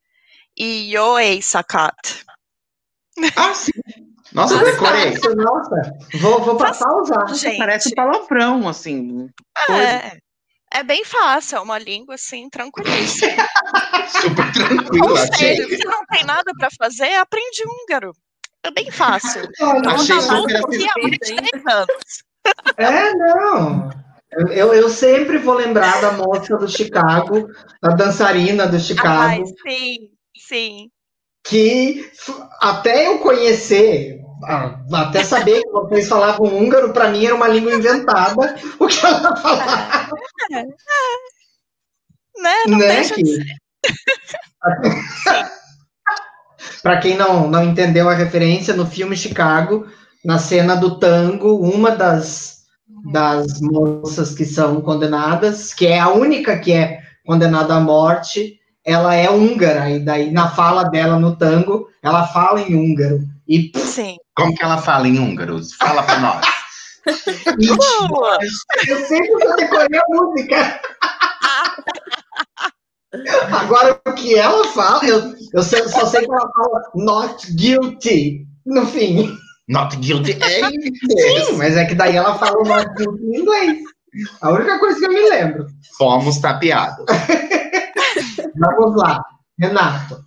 e jó éjszakát. Ah, sim. Nossa, decorei. Nossa, vou, vou passar a usar. Gente, Parece palavrão, assim. é, é bem fácil, é uma língua assim, tranquilíssima. Super tranquila. Ou seja, se não tem nada para fazer, aprende húngaro. É bem fácil. Olha, Achei super nada porque há mais de 10 anos. É, não. Eu, eu, eu sempre vou lembrar da moça do Chicago, da dançarina do Chicago, Ai, sim, sim. Que até eu conhecer, ah, até saber que vocês falavam húngaro, para mim era uma língua inventada, o que ela falava, Né? Não né? deixa de Que... Para quem não, não entendeu a referência, no filme Chicago, na cena do tango, uma das, das moças que são condenadas, que é a única que é condenada à morte, ela é húngara, e daí na fala dela no tango, ela fala em húngaro. E, Sim. Como que ela fala em húngaro? Fala pra nós. eu sempre só decorei a música. Agora, o que ela fala, eu, eu só só sei que ela fala not guilty no fim. Not guilty é em inglês. Sim, mas é que daí ela fala o not guilty em inglês. A única coisa que eu me lembro. Fomos tapeados. Vamos lá, Renato.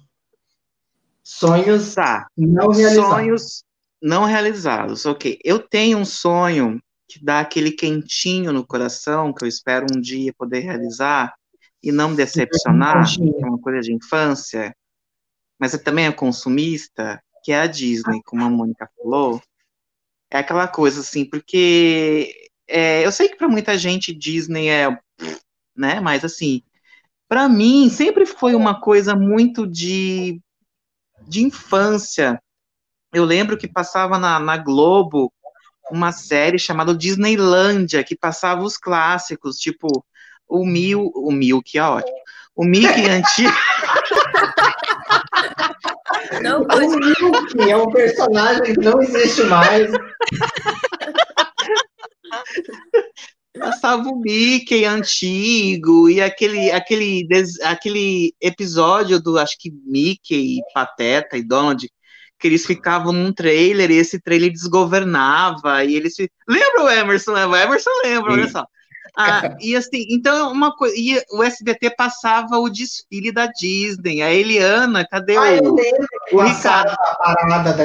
Sonhos Tá. não realizados. Sonhos não realizados. Ok. Eu tenho um sonho que dá aquele quentinho no coração que eu espero um dia poder realizar e não me decepcionar, que é uma coisa de infância, mas também é consumista, que é a Disney, como a Mônica falou. É aquela coisa assim, porque é, eu sei que para muita gente Disney é, né? Mas assim, para mim sempre foi uma coisa muito de de infância. Eu lembro que passava na, na Globo uma série chamada Disneylândia, que passava os clássicos, tipo o Mil, o Mil, que é ótimo. O Mickey antigo. Não, o Mickey é um personagem que não existe mais. Passava o Mickey antigo e aquele, aquele, aquele episódio do, acho que Mickey, Pateta e Donald, que eles ficavam num trailer e esse trailer desgovernava e eles lembra o Emerson, lembra? O Emerson lembra, Sim. olha só. Ah, e assim, então uma coisa, o SBT passava o desfile da Disney, a Eliana, cadê ah, o, o Ricardo? A,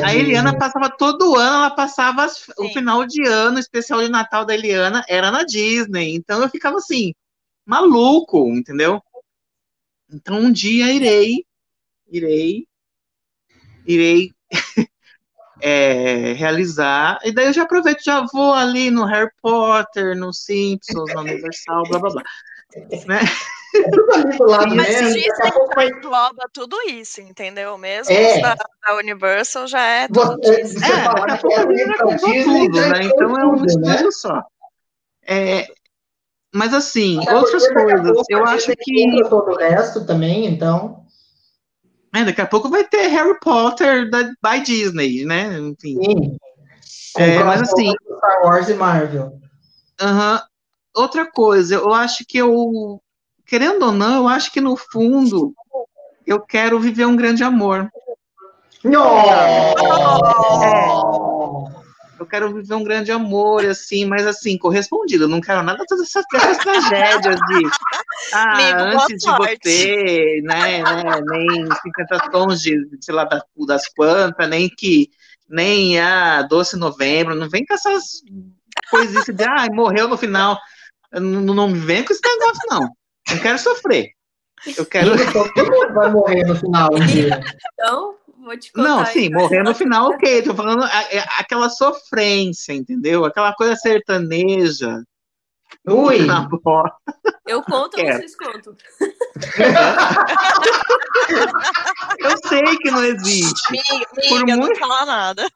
a Eliana passava todo ano, ela passava as, o final de ano, especial de Natal da Eliana, era na Disney. Então eu ficava assim, maluco, entendeu? Então um dia irei, irei, irei é, realizar, e daí eu já aproveito, já vou ali no Harry Potter, no Simpsons, no Universal, blá blá blá. Né? Mas Disney vai... engloba tudo isso, entendeu? Mesmo é. da, da, Universal já é tudo você, Disney. É, daqui a pouco a Disney tudo, né? Então é um né? estudo só. É, mas assim, Até outras coisas, eu acho que... todo o resto também, então... É, daqui a pouco vai ter Harry Potter da, by Disney, né? Enfim. Sim. É, mas assim. Star Wars e Marvel. Uh -huh. Outra coisa, eu acho que eu. Querendo ou não, eu acho que no fundo eu quero viver um grande amor. Não! É eu quero viver um grande amor, assim, mas assim, correspondido. Eu não quero nada dessas, dessas tragédias de ah, Amigo, antes de você, né, né, nem 50 tons de, sei lá, das, das quantas, nem que, nem a ah, doce novembro, não vem com essas coisas de, ah, morreu no final. Não, não me vem com esse negócio, não. Não quero sofrer. Eu quero. Todo mundo vai morrer no final um dia. Então, Vou te contar. Não, sim, morrer no final, ok. Tô falando a, a, é, aquela sofrência, entendeu? Aquela coisa sertaneja. Ui! Eu conto ou vocês contam? Eu sei que não existe. Miga, Por muito... não fala nada.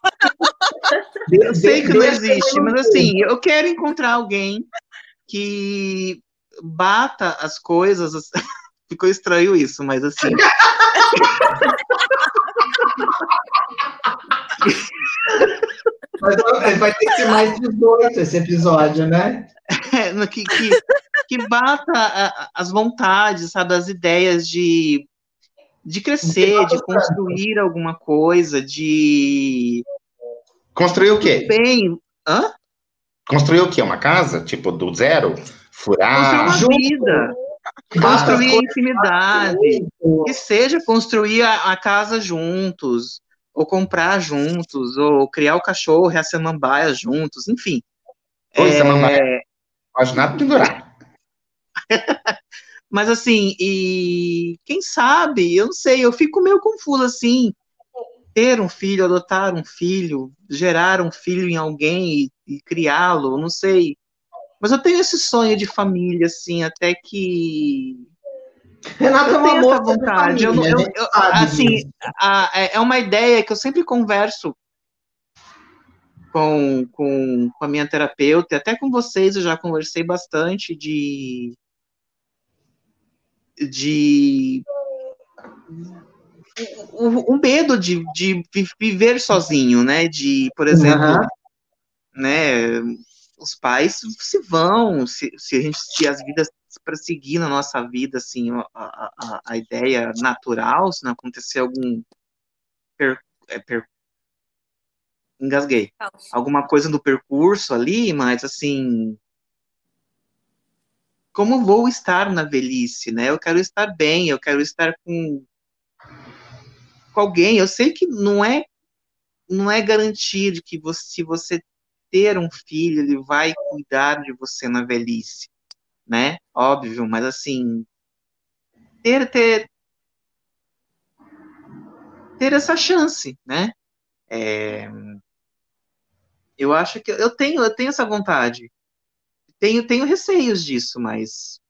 Eu sei que não existe, mas assim, eu quero encontrar alguém que bata as coisas. Ficou estranho isso, mas assim. Mas vai ter que ser mais 18 esse episódio, né? É, que, que, que bata as vontades, sabe, as ideias de, de crescer, de construir alguma coisa, de. Construir o quê? Bem. Hã? Construir o quê? Uma casa? Tipo, do zero? Furar? Construir uma vida. Construir a intimidade. Que seja construir a, a casa juntos ou comprar juntos, ou criar o cachorro e a samambaia juntos, enfim. Oi, é... samambaia. Pode nada pendurar. Mas assim, e quem sabe, eu não sei, eu fico meio confuso assim, ter um filho, adotar um filho, gerar um filho em alguém e, e criá-lo, não sei. Mas eu tenho esse sonho de família, assim, até que Renato eu é uma essa vontade. Família, eu, eu, eu, assim, a, é, é uma ideia que eu sempre converso com, com, com a minha terapeuta, até com vocês eu já conversei bastante de de o, o medo de, de viver sozinho, né? De, por exemplo, uhum. né? Os pais se vão, se, se a gente se as vidas para seguir na nossa vida, assim, a, a, a ideia natural, se não acontecer algum per, é, per, engasguei. Alguma coisa no percurso ali, mas assim, como vou estar na velhice, né? Eu quero estar bem, eu quero estar com, com alguém. Eu sei que não é não é garantir que você, se você ter um filho, ele vai cuidar de você na velhice né? Óbvio, mas assim, ter, ter, ter essa chance, né? É, eu acho que eu tenho, eu tenho essa vontade. tenho, tenho receios disso, mas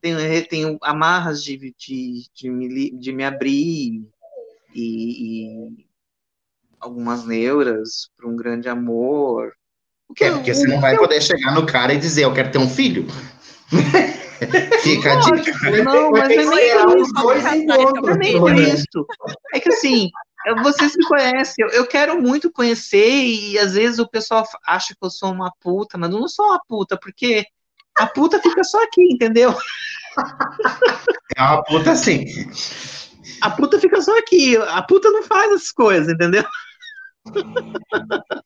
tenho, tenho amarras de, de, de, me, de me abrir e, e algumas neuras para um grande amor. Porque, é, porque você não vai poder chegar no cara e dizer, eu quero ter um filho. Fica a dica. Não, mas é nem isso. É isso. É que assim, você se conhece, eu, eu, quero muito conhecer e às vezes o pessoal acha que eu sou uma puta, mas eu não sou uma puta, porque a puta fica só aqui, entendeu? É uma puta sim. A puta fica só aqui, a puta não faz essas coisas, entendeu?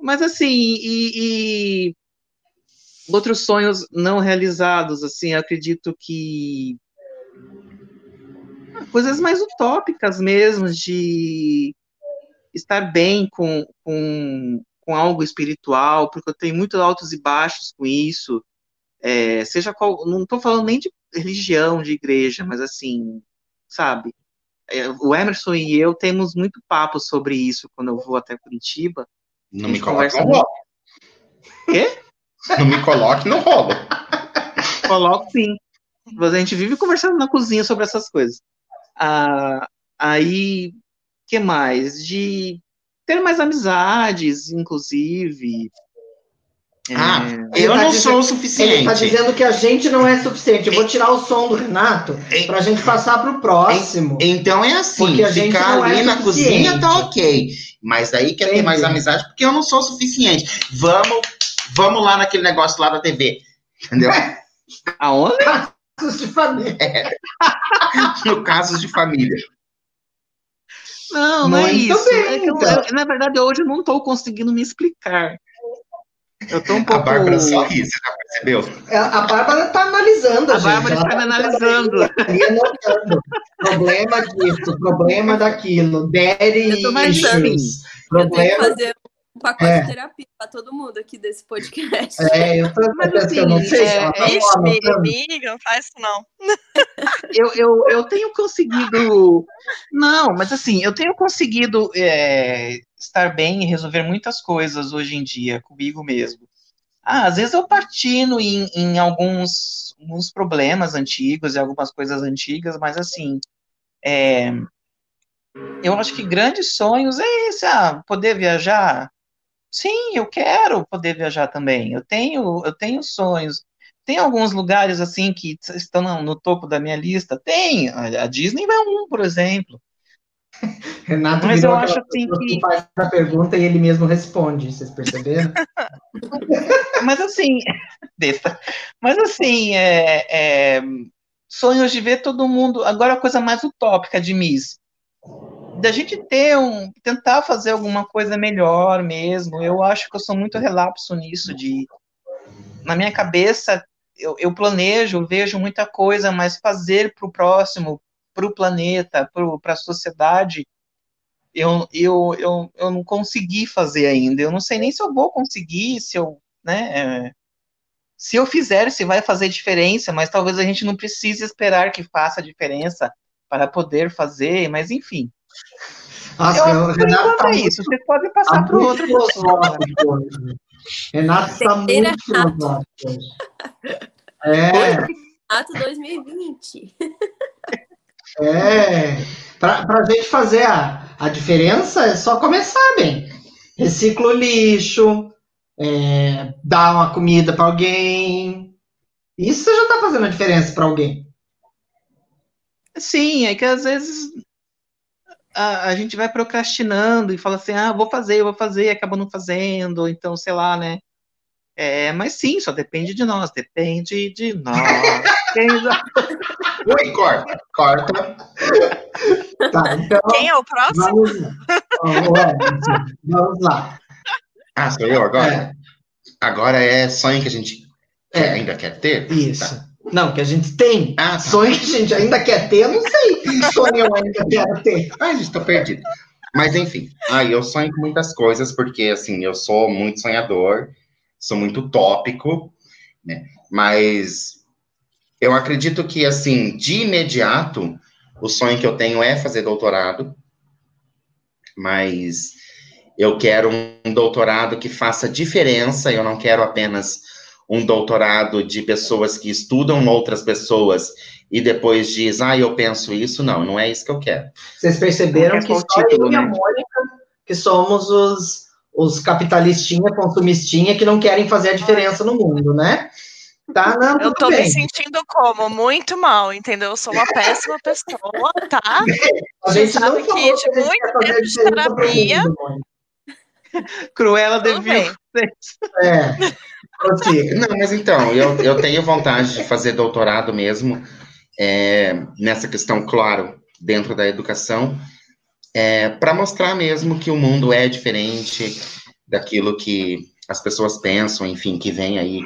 mas assim, e, e outros sonhos não realizados, assim, acredito que coisas mais utópicas mesmo, de estar bem com, com, com algo espiritual, porque eu tenho muitos altos e baixos com isso, é, seja qual, não estou falando nem de religião, de igreja, mas assim, sabe, o Emerson e eu temos muito papo sobre isso quando eu vou até Curitiba. Não me coloque no rolo. Quê? Não me coloque no rolo. Coloco sim. A gente vive conversando na cozinha sobre essas coisas. Ah, aí, que mais? De ter mais amizades, inclusive. Ah, é, eu tá não dizendo, sou o suficiente. Ele está dizendo que a gente não é suficiente. Eu vou tirar o som do Renato para a gente passar para o próximo. Então é assim, ficar ali é na cozinha tá ok. Mas daí quer Entendi. ter mais amizade porque eu não sou suficiente. Vamos, vamos lá naquele negócio lá da TV. Entendeu? Aonde? casos de família. É. no casos de família. Não, não é isso. Bem, é eu, então. eu, na verdade, hoje eu não estou conseguindo me explicar. Eu tô um pouco. A Bárbara só ri, você já percebeu? É, a Bárbara está analisando. A, Bárbara está me analisando. problema disso, problema daquilo. Daddy issues. Problema. fazer um pacote é. de terapia para todo mundo aqui desse podcast. É, eu tô mas assim, eu não sei. É, tá Ixi, Miri, não faz isso não. eu, eu, eu tenho conseguido. Não, mas assim, eu tenho conseguido é, estar bem e resolver muitas coisas hoje em dia comigo mesmo. Ah, às vezes eu partino em, em alguns, alguns problemas antigos e algumas coisas antigas, mas assim. É, eu acho que grandes sonhos é esse, ah, poder viajar, Sim, eu quero poder viajar também. Eu tenho, eu tenho sonhos. Tem alguns lugares assim que estão no, no topo da minha lista? Tem. A, a Disney é um, por exemplo. Renato Mas eu acho assim que faz a pergunta e ele mesmo responde, vocês perceberam? Mas assim, besta. Mas assim, é, é, sonhos de ver todo mundo. Agora a coisa mais utópica de Miss da gente ter um tentar fazer alguma coisa melhor mesmo. Eu acho que eu sou muito relapso nisso de na minha cabeça eu, eu planejo, vejo muita coisa, mas fazer para o próximo, para o planeta, para a sociedade, eu, eu, eu, eu não consegui fazer ainda. Eu não sei nem se eu vou conseguir, se eu, né, é, se eu fizer, se vai fazer diferença, mas talvez a gente não precise esperar que faça diferença para poder fazer, mas enfim. Nossa, eu, Renato tá é isso. Vocês podem passar para o outro. Renato está muito filosófico. É. Renato 2020. É. Para a gente fazer a, a diferença, é só começar bem. Recicla o lixo, é, dá uma comida para alguém. Isso já está fazendo a diferença para alguém. Sim, é que às vezes a, a, gente vai procrastinando e fala assim, ah, vou fazer, vou fazer, e acaba não fazendo, então, sei lá, né? É, mas sim, só depende de nós, depende de nós. Oi, corta, corta. Tá, então, Quem é o próximo? Vamos, vamos lá. Ah, sou eu agora? É. Agora é sonho que a gente é. ainda quer ter? Isso. Tá. Não, que a gente tem. Ah, sonho que a gente ainda quer ter, eu não sei sonho eu ainda quero ter. Ai, gente tá perdido. Mas enfim, aí eu sonho com muitas coisas, porque assim, eu sou muito sonhador, sou muito utópico, né? Mas eu acredito que, assim, de imediato, o sonho que eu tenho é fazer doutorado, mas eu quero um doutorado que faça diferença, eu não quero apenas um doutorado de pessoas que estudam outras pessoas e depois diz, ah, eu penso isso. Não, não é isso que eu quero. Vocês perceberam Não que só título, eu e a? Mônica que somos os, os capitalistinha, consumistinha, que não querem fazer a diferença no mundo, né? Tá, não, Eu tô bem. me sentindo como? Muito mal, entendeu? Eu sou uma péssima pessoa, tá? A gente não sabe falou que gente muito tempo de terapia- mundo. Cruella bem. É. Não, mas então, eu, eu tenho vontade de fazer doutorado mesmo, é, nessa questão, claro, dentro da educação, é, para mostrar mesmo que o mundo é diferente daquilo que as pessoas pensam, enfim, que vem aí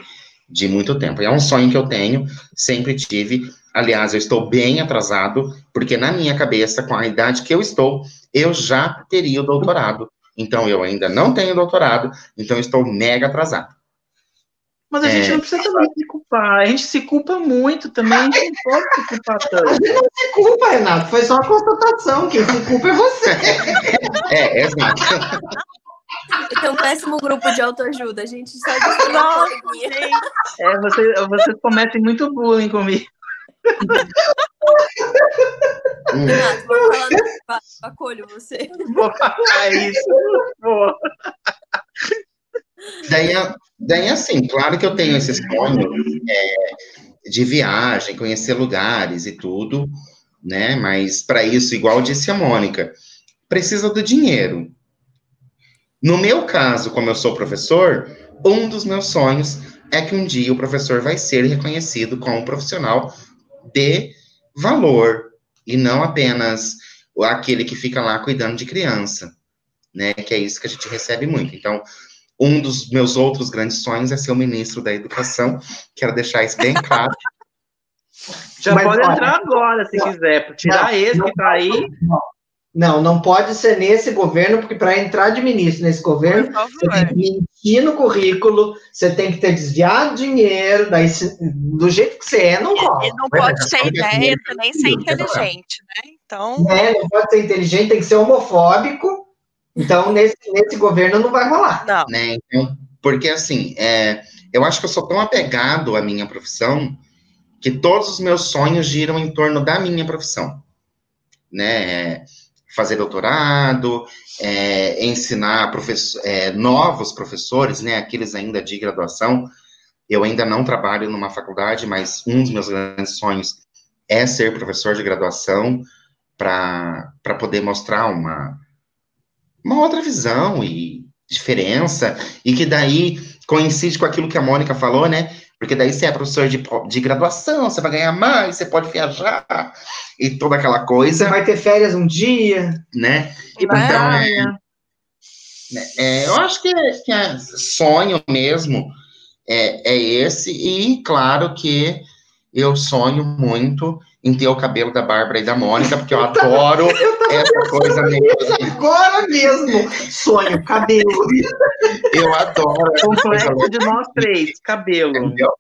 de muito tempo. É um sonho que eu tenho, sempre tive. Aliás, eu estou bem atrasado, porque na minha cabeça, com a idade que eu estou, eu já teria o doutorado. Então, eu ainda não tenho doutorado, então estou mega atrasado. Mas a gente É. não precisa também se culpar. A gente se culpa muito também. A gente não pode se culpar A tanto. gente não se culpa, Renato. Foi só uma constatação. Quem se culpa é você. É, exato. Tem um péssimo grupo de autoajuda, a gente só destruiu a Nossa, coleguinha. gente. É, você, vocês cometem muito bullying comigo. Hum. Renato, vamos falar do acolho você. Vou falar isso. Vou. Daí, é- daí, assim, claro que eu tenho esse sonho é, de viagem, conhecer lugares e tudo, né? Mas para isso, igual disse a Mônica, precisa do dinheiro. No meu caso, como eu sou professor, um dos meus sonhos é que um dia o professor vai ser reconhecido como um profissional de valor e não apenas aquele que fica lá cuidando de criança, né? Que é isso que a gente recebe muito. Então, um dos meus outros grandes sonhos é ser o ministro da Educação. Quero deixar isso bem claro. Já Mas, pode olha, entrar agora, se não, quiser. Tirar não, esse não que tá aí. Não, não pode ser nesse governo, porque para entrar de ministro nesse governo, você tem que mentir no currículo, você tem que ter desviado dinheiro, daí se- do jeito que você é, não rola. E não pode é só ideia nem ser inteligente, né? Então, Né? Não pode ser inteligente, tem que ser homofóbico. Então, nesse, nesse governo não vai rolar. não. né? Então, porque assim, é, eu acho que eu sou tão apegado à minha profissão que todos os meus sonhos giram em torno da minha profissão, né? É, Fazer doutorado, é, ensinar professor, é, novos professores, né? Aqueles ainda de graduação. Eu ainda não trabalho numa faculdade, mas um dos meus grandes sonhos é ser professor de graduação para poder mostrar uma, uma outra visão e diferença, e que daí coincide com aquilo que a Mônica falou, né? Porque daí você é professor de, de graduação, você vai ganhar mais, você pode viajar, e toda aquela Você coisa, vai ter férias um dia. né? E Né? praia. É, eu acho que é, que é sonho mesmo é, é esse, e claro que eu sonho muito em ter o cabelo da Bárbara e da Mônica, porque eu adoro essa coisa mesmo. Agora mesmo, sonho, cabelo. Eu adoro Complexo de nós três, cabelo. Entendeu?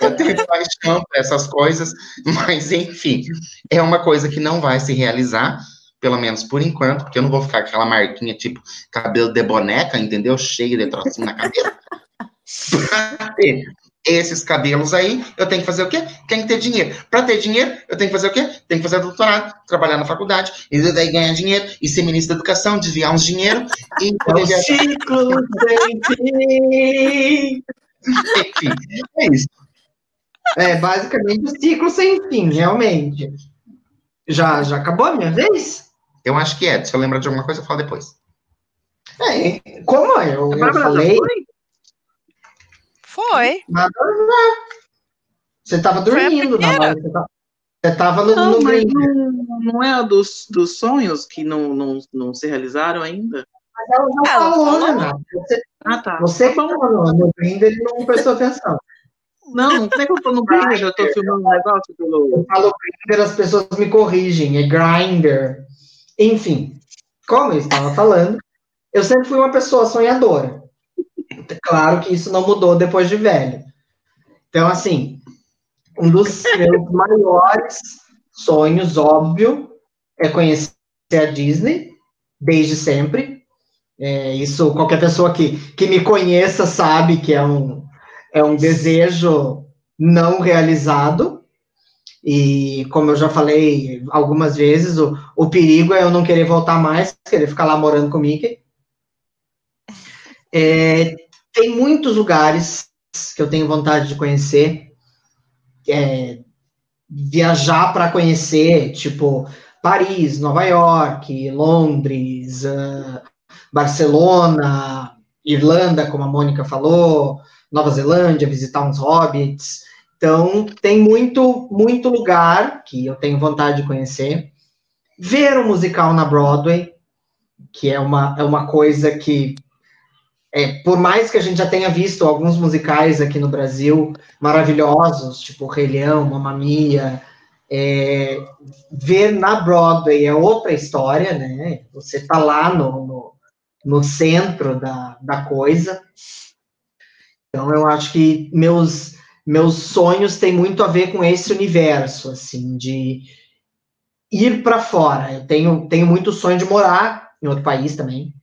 Eu tenho paixão por essas coisas, mas enfim, é uma coisa que não vai se realizar, pelo menos por enquanto, porque eu não vou ficar com aquela marquinha tipo cabelo de boneca, entendeu? Cheio de trocinho na cabeça. Esses cabelos aí, eu tenho que fazer o quê? Tem que ter dinheiro. Para ter dinheiro, eu tenho que fazer o quê? Tenho que fazer doutorado, trabalhar na faculdade, e daí ganhar dinheiro, e ser ministro da educação, desviar uns dinheiro e É poder o viajar. ciclo sem fim. Enfim, é isso. É basicamente o ciclo sem fim, realmente. Já, já acabou a minha vez? Eu acho que é. Se eu lembrar de alguma coisa, eu falo depois. É, como eu, A eu já falei, foi? Foi. você estava a dormindo na hora. Você tava, você tava no, Não, no mas Grindr. não, não é dos, dos sonhos que não, não, não se realizaram ainda? Mas ela já Ela falou, falou. Renato. Você, Ah, tá. você Tá estava no, no Grindr e não prestou atenção. Não, não sei que eu tô no Grindr, eu tô filmando um negócio pelo. Eu falo Grindr, as pessoas me corrigem, é Grindr. Enfim, como eu estava falando, eu sempre fui uma pessoa sonhadora. Claro que isso não mudou depois de velho. Então, assim, um dos meus maiores sonhos, óbvio, é conhecer a Disney, desde sempre. É, isso qualquer pessoa que, que me conheça sabe que é um, é um desejo não realizado. E como eu já falei algumas vezes, o, o perigo é eu não querer voltar mais, querer ficar lá morando com o Mickey. É, tem muitos lugares que eu tenho vontade de conhecer. É, viajar para conhecer, tipo Paris, Nova York, Londres, uh, Barcelona, Irlanda, como a Mônica falou, Nova Zelândia, visitar uns hobbits. Então, tem muito, muito lugar que eu tenho vontade de conhecer. Ver o um musical na Broadway, que é uma, é uma coisa que, é, por mais que a gente já tenha visto alguns musicais aqui no Brasil maravilhosos, tipo Rei Leão, Mamma Mia, é, ver na Broadway é outra história, né? Você tá lá no, no, no centro da, da coisa. Então, eu acho que meus, meus sonhos têm muito a ver com esse universo, assim, de ir para fora. Eu tenho, tenho muito sonho de morar em outro país também,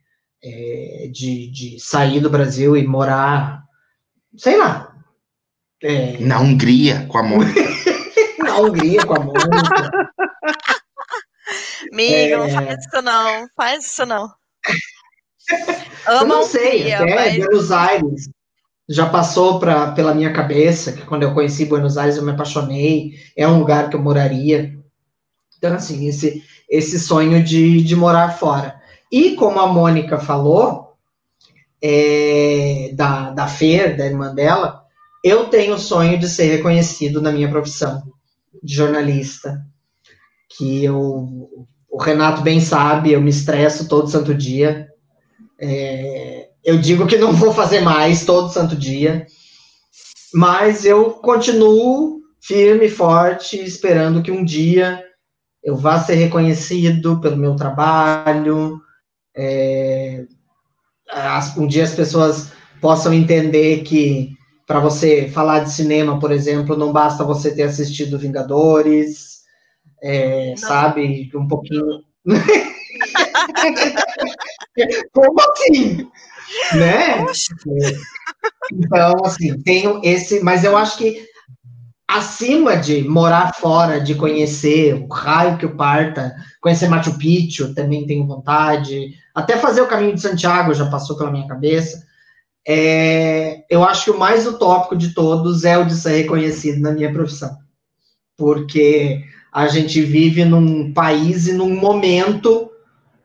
é, de, de sair do Brasil e morar, sei lá. É... Na Hungria, com a Mônica. Na Hungria, com a Mônica. Amigo, é... não faz isso não, faz isso não. Ama eu não sei, Hungria, até mas... Buenos Aires já passou pra, pela minha cabeça, que quando eu conheci Buenos Aires eu me apaixonei, é um lugar que eu moraria. Então, assim, esse, esse sonho de, de morar fora. E como a Mônica falou, é, da, da Fer, da irmã dela, eu tenho o sonho de ser reconhecido na minha profissão de jornalista. Que eu, o Renato bem sabe, eu me estresso todo santo dia. É, eu digo que não vou fazer mais todo santo dia, mas eu continuo firme e forte, esperando que um dia eu vá ser reconhecido pelo meu trabalho, é, um dia as pessoas possam entender que para você falar de cinema, por exemplo, não basta você ter assistido Vingadores, é, sabe, um pouquinho. Como assim? né? Então, assim, tenho esse, mas eu acho que acima de morar fora, de conhecer o raio que o parta, conhecer Machu Picchu, também tenho vontade, até fazer o caminho de Santiago já passou pela minha cabeça. É, eu acho que o mais utópico de todos é o de ser reconhecido na minha profissão, porque a gente vive num país e num momento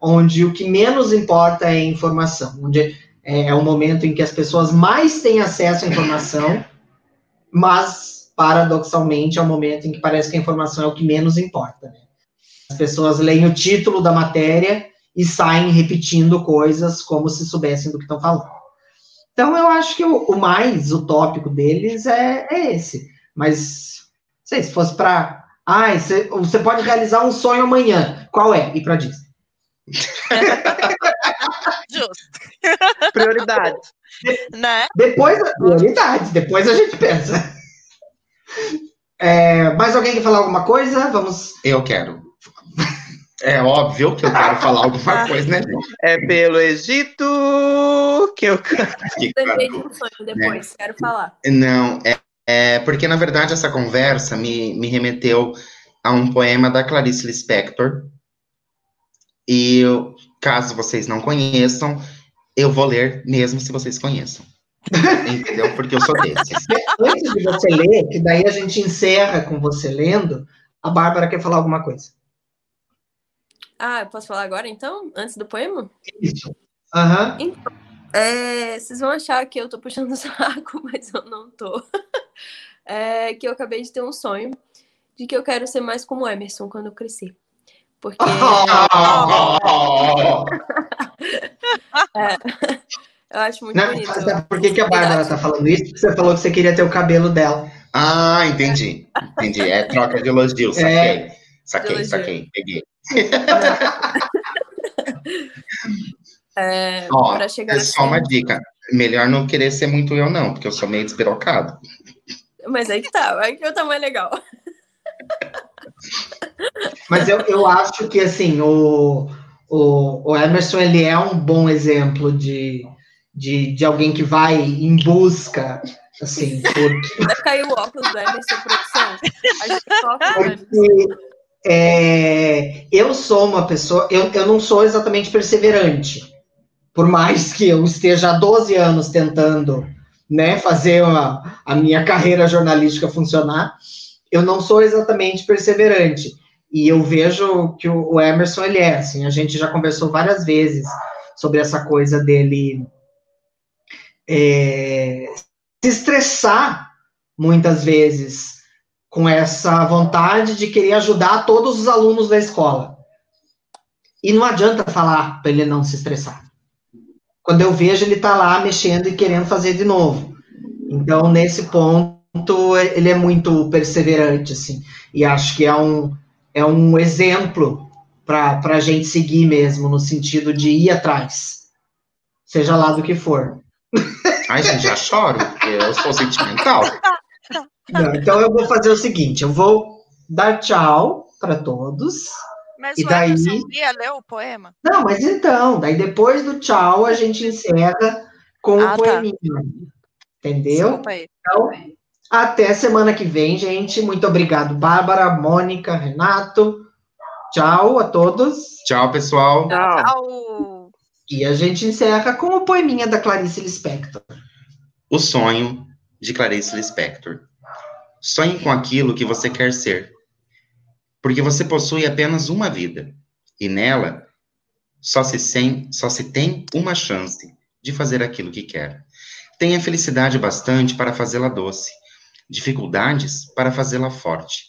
onde o que menos importa é informação, onde é, é um momento em que as pessoas mais têm acesso à informação, mas, paradoxalmente, é um momento em que parece que a informação é o que menos importa. Né? As pessoas leem o título da matéria e saem repetindo coisas como se soubessem do que estão falando. Então, eu acho que o, o mais utópico deles é, é esse. Mas, não sei, se fosse para. Ah, você, você pode realizar um sonho amanhã. Qual é? Ir para Disney. Justo. Prioridade. né? Depois, prioridade, depois a gente pensa. É, mais alguém quer falar alguma coisa? Vamos. Eu quero. É óbvio que eu quero falar alguma coisa, né? É pelo Egito que eu Lembrei de um sonho depois, né? quero falar. Não, é, é, porque na verdade essa conversa me, me remeteu a um poema da Clarice Lispector. E eu, caso vocês não conheçam, eu vou ler mesmo se vocês conheçam. Entendeu? Porque eu sou desses. Antes de você ler, que daí a gente encerra com você lendo, a Bárbara quer falar alguma coisa. Ah, eu posso falar agora então? Antes do poema? Isso. Aham. Uhum. Então, é, vocês vão achar que eu tô puxando o saco, mas eu não tô. É, que eu acabei de ter um sonho de que eu quero ser mais como Emerson quando eu crescer. Porque. é, eu acho muito Não, bonito. Sabe por que, que a Bárbara tá falando isso? Porque você falou que você queria ter o cabelo dela. Ah, entendi. Entendi. É troca de elogio, saquei. É. Saquei, saquei, peguei. É, Ó, é só uma dica. Melhor não querer ser muito eu, não, porque eu sou meio despirocado. Mas aí que tá, aí que eu tamanho legal. Mas eu, eu acho que, assim, o, o, o Emerson ele é um bom exemplo de, de, de alguém que vai em busca, assim, porque... Vai cair o óculos do Emerson, produção. A gente toca porque é, eu sou uma pessoa, eu, eu não sou exatamente perseverante, por mais que eu esteja há 12 anos tentando né, fazer uma, a minha carreira jornalística funcionar, eu não sou exatamente perseverante. E eu vejo que o, o Emerson, ele é, assim, a gente já conversou várias vezes sobre essa coisa dele é, se estressar muitas vezes com essa vontade de querer ajudar todos os alunos da escola. E não adianta falar para ele não se estressar. Quando eu vejo, ele está lá mexendo e querendo fazer de novo. Então, nesse ponto, ele é muito perseverante, assim. E acho que é um, é um exemplo para a gente seguir mesmo, no sentido de ir atrás. Seja lá do que for. Ai, gente, já choro, porque eu sou sentimental. Não, então eu vou fazer o seguinte, eu vou dar tchau para todos. Mas E o daí- Emerson ia ler o poema? Não, mas então, daí depois do tchau a gente encerra com Ah, o tá. poeminha. Entendeu? Desculpa aí. Então, até semana que vem, gente. Muito obrigado, Bárbara, Mônica, Renato. Tchau a todos. Tchau, pessoal. Tchau. Tchau. E a gente encerra com o poeminha da Clarice Lispector. O sonho de Clarice Lispector. Sonhe com aquilo que você quer ser, porque você possui apenas uma vida e nela só se, só se tem uma chance de fazer aquilo que quer. Tenha felicidade bastante para fazê-la doce, dificuldades para fazê-la forte,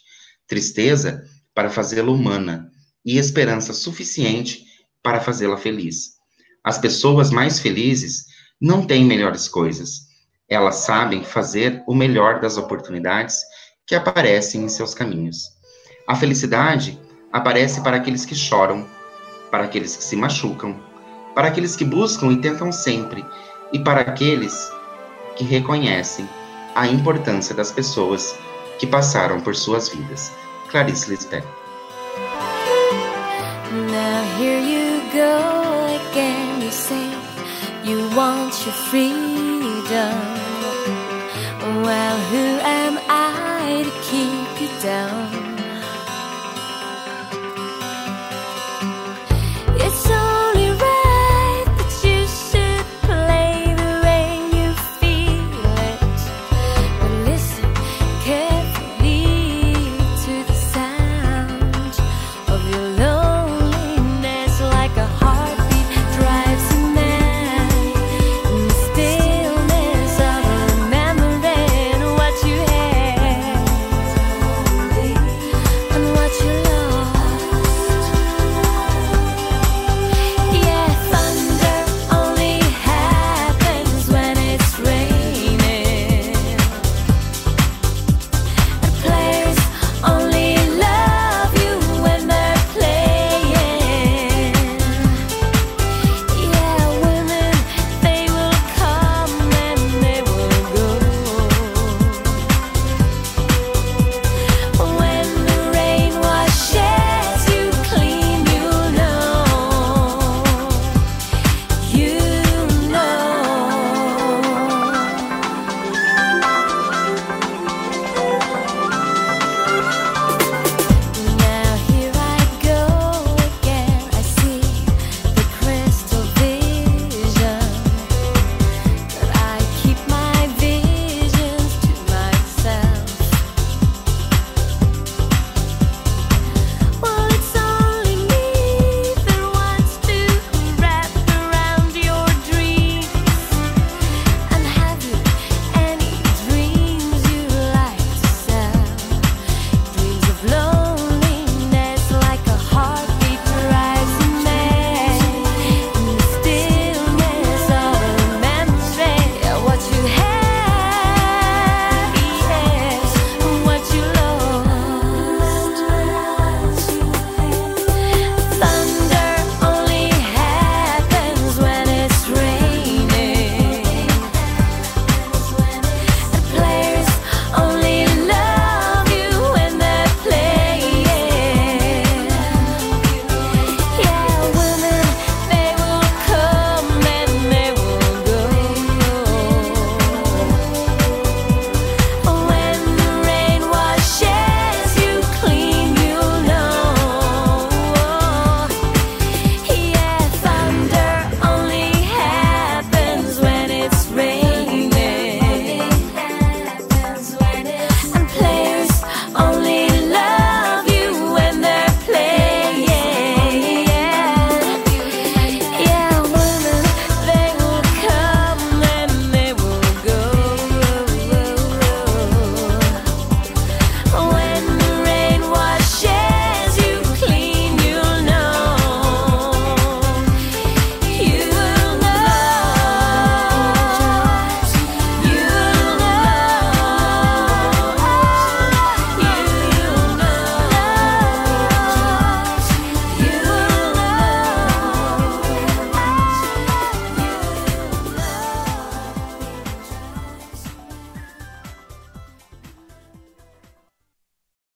tristeza para fazê-la humana e esperança suficiente para fazê-la feliz. As pessoas mais felizes não têm melhores coisas, elas sabem fazer o melhor das oportunidades que aparecem em seus caminhos. A felicidade aparece para aqueles que choram, para aqueles que se machucam, para aqueles que buscam e tentam sempre, e para aqueles que reconhecem a importância das pessoas que passaram por suas vidas. Clarice Lispector. Now here you go again. You say you want your freedom. Well, who am I to keep you down?